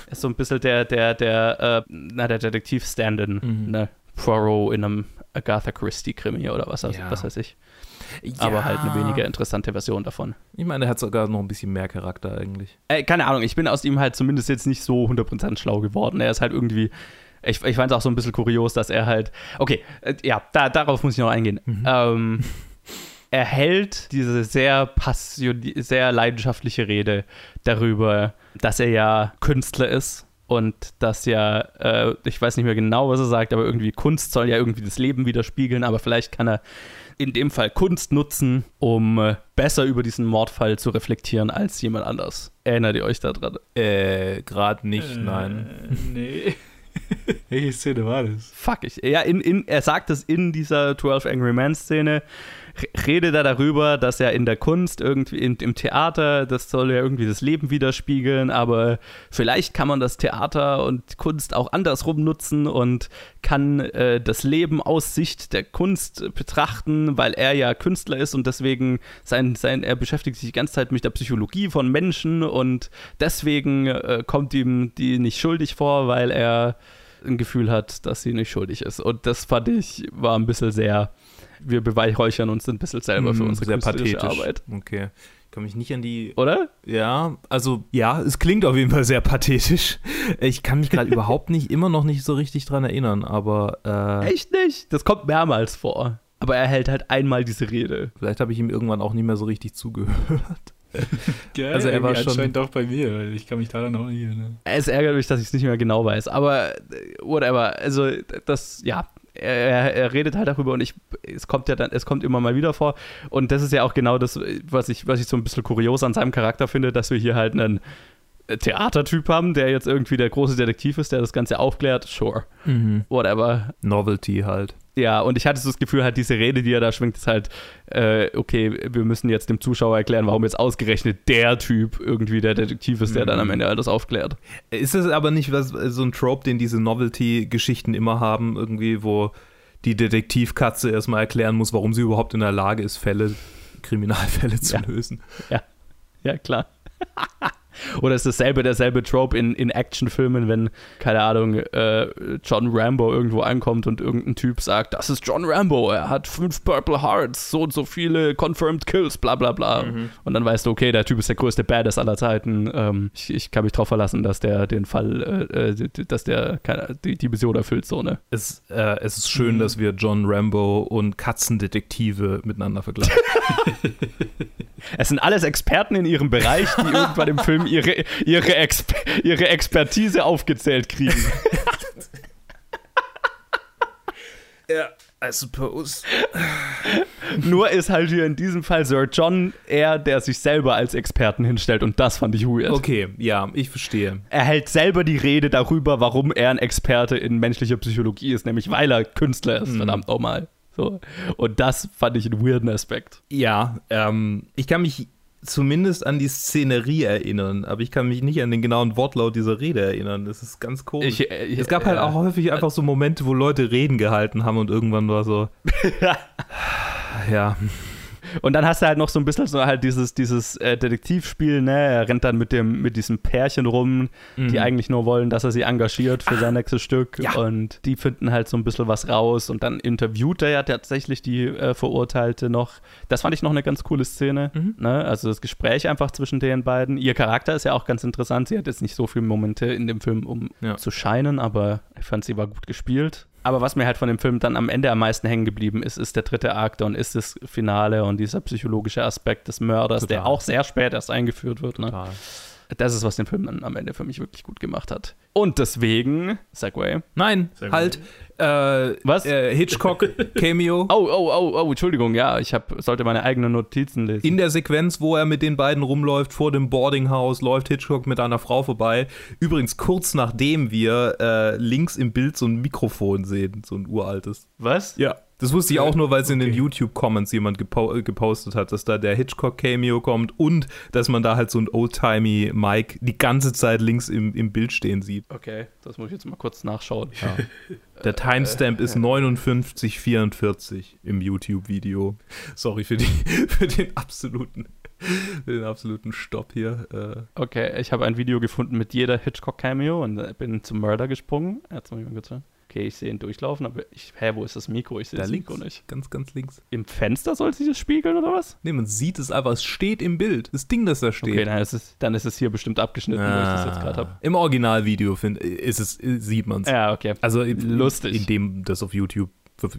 Er ist so ein bisschen der, der, der, äh, na, der Detektiv-Stand-in, Mhm. ne? Poirot in einem Agatha Christie-Krimi oder was, Ja. was weiß ich. Aber halt eine weniger interessante Version davon. Ich meine, er hat sogar noch ein bisschen mehr Charakter eigentlich. Äh, keine Ahnung, ich bin aus ihm halt zumindest jetzt nicht so 100% schlau geworden. Er ist halt irgendwie. Ich, ich fand es auch so ein bisschen kurios, dass er halt. Okay, äh, ja, da, darauf muss ich noch eingehen. Ähm, er hält diese sehr passion sehr leidenschaftliche Rede darüber, dass er ja Künstler ist und dass ja, äh, ich weiß nicht mehr genau, was er sagt, aber irgendwie Kunst soll ja irgendwie das Leben widerspiegeln, aber vielleicht kann er in dem Fall Kunst nutzen, um äh, besser über diesen Mordfall zu reflektieren als jemand anders. Erinnert ihr euch daran? Äh, gerade nicht, nein. Äh, nee. Welche Szene war das? Fuck ich. Ja, in, in, er sagt es in dieser 12 Angry Men Szene, re- redet er darüber, dass er in der Kunst irgendwie in, im Theater, das soll ja irgendwie das Leben widerspiegeln, aber vielleicht kann man das Theater und Kunst auch andersrum nutzen und kann äh, das Leben aus Sicht der Kunst betrachten, weil er ja Künstler ist und deswegen sein, sein er beschäftigt sich die ganze Zeit mit der Psychologie von Menschen und deswegen äh, kommt ihm die nicht schuldig vor, weil er ein Gefühl hat, dass sie nicht schuldig ist. Und das fand ich, war ein bisschen sehr, wir beweihräuchern uns ein bisschen selber für Hm, unsere sehr künstlerische pathetisch. Arbeit. Okay. Ich kann mich nicht an die. Oder? Ja, also ja, es klingt auf jeden Fall sehr pathetisch. Ich kann mich gerade überhaupt nicht, immer noch nicht so richtig dran erinnern, aber äh, Echt nicht? Das kommt mehrmals vor. Aber er hält halt einmal diese Rede. vielleicht habe ich ihm irgendwann auch nicht mehr so richtig zugehört. Ja, Also er war schon- anscheinend auch bei mir, ich kann mich daran auch nicht erinnern. Es ärgert mich, dass ich es nicht mehr genau weiß. Aber äh, whatever. Also das, ja. Er, er redet halt darüber und ich, es kommt ja dann, es kommt immer mal wieder vor. Und das ist ja auch genau das, was ich, was ich so ein bisschen kurios an seinem Charakter finde, dass wir hier halt einen Theatertyp haben, der jetzt irgendwie der große Detektiv ist, der das Ganze aufklärt. Sure. Whatever. Novelty halt. Ja, und ich hatte so das Gefühl, halt diese Rede, die er da schwingt, ist halt, äh, okay, wir müssen jetzt dem Zuschauer erklären, warum jetzt ausgerechnet der Typ irgendwie der Detektiv ist, der dann am Ende alles aufklärt. Ist es aber nicht was, so ein Trope, den diese Novelty-Geschichten immer haben, irgendwie, wo die Detektivkatze erstmal erklären muss, warum sie überhaupt in der Lage ist, Fälle, Kriminalfälle zu Ja. lösen? Ja, klar. Oder ist dasselbe, derselbe Trope in, in Actionfilmen, wenn, keine Ahnung, äh, John Rambo irgendwo ankommt und irgendein Typ sagt, das ist John Rambo, er hat fünf Purple Hearts, so und so viele Confirmed Kills, bla bla bla. Und dann weißt du, okay, der Typ ist der größte Badass aller Zeiten. Ähm, ich, ich kann mich drauf verlassen, dass der den Fall, äh, äh, dass der keine, die, die Mission erfüllt, so, ne? Es, äh, es ist schön, dass wir John Rambo und Katzendetektive miteinander vergleichen. Es sind alles Experten in ihrem Bereich, die irgendwann im Film ihre, ihre, Exp ihre Expertise aufgezählt kriegen. ja, I suppose. Nur ist halt hier in diesem Fall Sir John er, der sich selber als Experten hinstellt und das fand ich weird. Okay, ja, ich verstehe. Er hält selber die Rede darüber, warum er ein Experte in menschlicher Psychologie ist, nämlich weil er Künstler ist, verdammt nochmal. So. Und das fand ich einen weirden Aspekt. Ja, ähm, ich kann mich zumindest an die Szenerie erinnern, aber ich kann mich nicht an den genauen Wortlaut dieser Rede erinnern. Das ist ganz komisch. Ich- äh, ich- es gab halt äh, auch häufig einfach so Momente, wo Leute Reden gehalten haben und irgendwann war so. ja. Und dann hast du halt noch so ein bisschen so halt dieses, dieses äh, Detektivspiel, ne? Er rennt dann mit dem, mit diesem Pärchen rum, die eigentlich nur wollen, dass er sie engagiert für sein nächstes Stück. ja. Und die finden halt so ein bisschen was raus. Und dann interviewt er ja tatsächlich die äh, Verurteilte noch. Das fand ich noch eine ganz coole Szene. Ne? Also das Gespräch einfach zwischen den beiden. Ihr Charakter ist ja auch ganz interessant. Sie hat jetzt nicht so viele Momente in dem Film, um Ja. zu scheinen, aber ich fand, sie war gut gespielt. Aber was mir halt von dem Film dann am Ende am meisten hängen geblieben ist, ist der dritte Akt und ist das Finale und dieser psychologische Aspekt des Mörders, der Total. auch sehr spät erst eingeführt wird. Ne? Total. Das ist, was den Film dann am Ende für mich wirklich gut gemacht hat. Und deswegen, Segway. Nein, Sehr halt. Äh, Was? Äh, Hitchcock Cameo. Oh, oh, oh, oh, Entschuldigung, ja, ich hab, sollte meine eigenen Notizen lesen. In der Sequenz, wo er mit den beiden rumläuft, vor dem Boardinghaus, läuft Hitchcock mit einer Frau vorbei. Übrigens kurz nachdem wir äh, links im Bild so ein Mikrofon sehen, so ein uraltes. Was? Ja. Das wusste ich auch nur, weil es in den Okay. YouTube-Comments jemand gepo äh, gepostet hat, dass da der Hitchcock-Cameo kommt und dass man da halt so ein oldtimey Mike die ganze Zeit links im, im Bild stehen sieht. Okay, das muss ich jetzt mal kurz nachschauen. Der Timestamp ist 5944 im YouTube-Video. Sorry für, die, für den absoluten, den absoluten Stopp hier. Äh, Okay, ich habe ein Video gefunden mit jeder Hitchcock-Cameo und äh, bin zum Murder gesprungen. Jetzt muss ich mal kurz schauen. Okay, ich sehe ihn durchlaufen, aber ich, hä, wo ist das Mikro? Ich sehe da das links. Mikro nicht. Ganz, ganz links. Im Fenster soll sich das spiegeln oder was? Nee, man sieht es einfach, es steht im Bild. Das Ding, das da steht. Okay, dann ist es, dann ist es hier bestimmt abgeschnitten, wo ich das jetzt gerade habe. Im Originalvideo find, ist es, sieht man es. Ja, okay. Also Lustig. In dem das auf YouTube.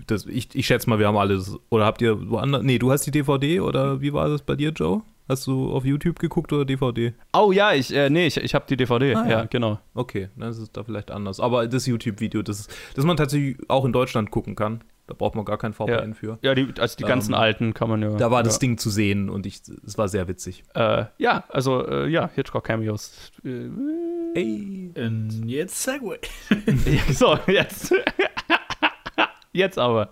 Das, ich, ich schätze mal, wir haben alles. Oder habt ihr woanders? Nee, du hast die DVD oder wie war das bei dir, Joe? Hast du auf YouTube geguckt oder DVD? Oh ja, ich, äh, nee, ich, ich habe die DVD. Ah, ja. ja. genau. Okay, dann ist es da vielleicht anders. Aber das YouTube-Video, das, das man tatsächlich auch in Deutschland gucken kann. Da braucht man gar kein VPN Ja. für. Ja, die, also die ganzen Ähm, alten kann man ja. Da war ja. das Ding zu sehen und ich, es war sehr witzig. Äh, ja, also äh, ja, Hitchcock-Cameos. Äh, Ey. Und jetzt Segway. so, jetzt. jetzt aber.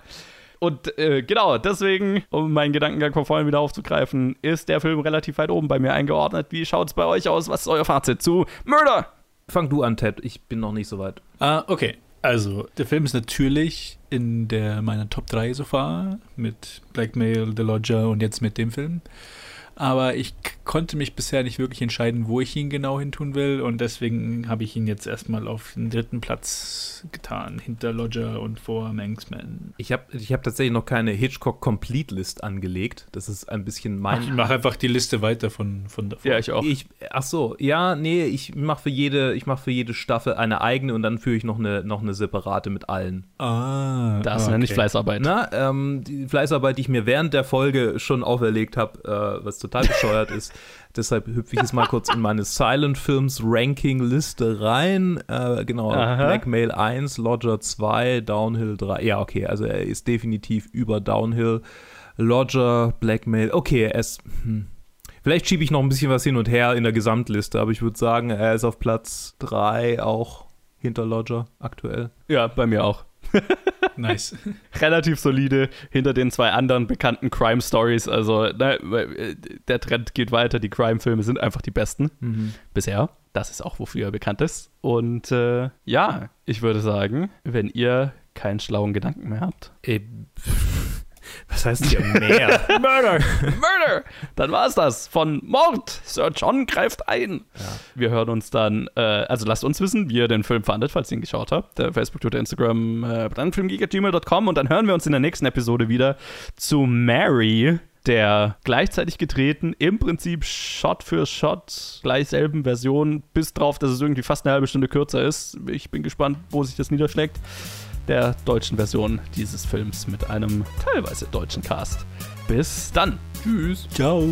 Und äh, genau, deswegen, um meinen Gedankengang von vorhin wieder aufzugreifen, ist der Film relativ weit oben bei mir eingeordnet. Wie schaut es bei euch aus? Was ist euer Fazit zu Murder? Fang du an, Ted. Ich bin noch nicht so weit. Ah, okay. Also, der Film ist natürlich in der meiner Top 3 so far mit Blackmail, The Lodger und jetzt mit dem Film. Aber ich konnte mich bisher nicht wirklich entscheiden, wo ich ihn genau hin tun will und deswegen habe ich ihn jetzt erstmal auf den dritten Platz getan, hinter Lodger und vor Manxman. Ich habe ich hab tatsächlich noch keine Hitchcock Complete List angelegt. Das ist ein bisschen mein. Ich mache einfach die Liste weiter von, von davor. Ja, ich auch. Ich, ach so, ja, nee, ich mache für jede, ich mache für jede Staffel eine eigene und dann führe ich noch eine, noch eine separate mit allen. Ah, Das ah, nenne ich okay. Fleißarbeit. Na, ähm, die Fleißarbeit, die ich mir während der Folge schon auferlegt habe, äh, was total bescheuert ist. Deshalb hüpfe ich jetzt mal kurz in meine Silent Films Ranking Liste rein. Äh, genau, Aha. Blackmail 1, Lodger 2, Downhill 3. Ja, okay, also er ist definitiv über Downhill. Lodger, Blackmail, okay, er ist. Hm. Vielleicht schiebe ich noch ein bisschen was hin und her in der Gesamtliste, aber ich würde sagen, er ist auf Platz 3 auch hinter Lodger aktuell. Ja, bei mir auch. Nice. Relativ solide hinter den zwei anderen bekannten Crime Stories. Also, ne, der Trend geht weiter. Die Crime-Filme sind einfach die besten. bisher. Das ist auch, wofür er bekannt ist. Und äh, ja, ich würde sagen, wenn ihr keinen schlauen Gedanken mehr habt, Ey, was heißt hier mehr? Murder! Murder! Dann war es das von Mord. Sir John greift ein. Wir hören uns dann, äh, also lasst uns wissen, wie ihr den Film fandet, falls ihr ihn geschaut habt. Der Facebook, Twitter, Instagram, äh, brandfilmgeek.gmail.com und dann hören wir uns in der nächsten Episode wieder zu Mary, der gleichzeitig getreten, im Prinzip Shot für Shot, gleich selben Version, bis drauf, dass es irgendwie fast eine halbe Stunde kürzer ist. Ich bin gespannt, wo sich das niederschlägt. Der deutschen Version dieses Films mit einem teilweise deutschen Cast. Bis dann. Tschüss. Ciao.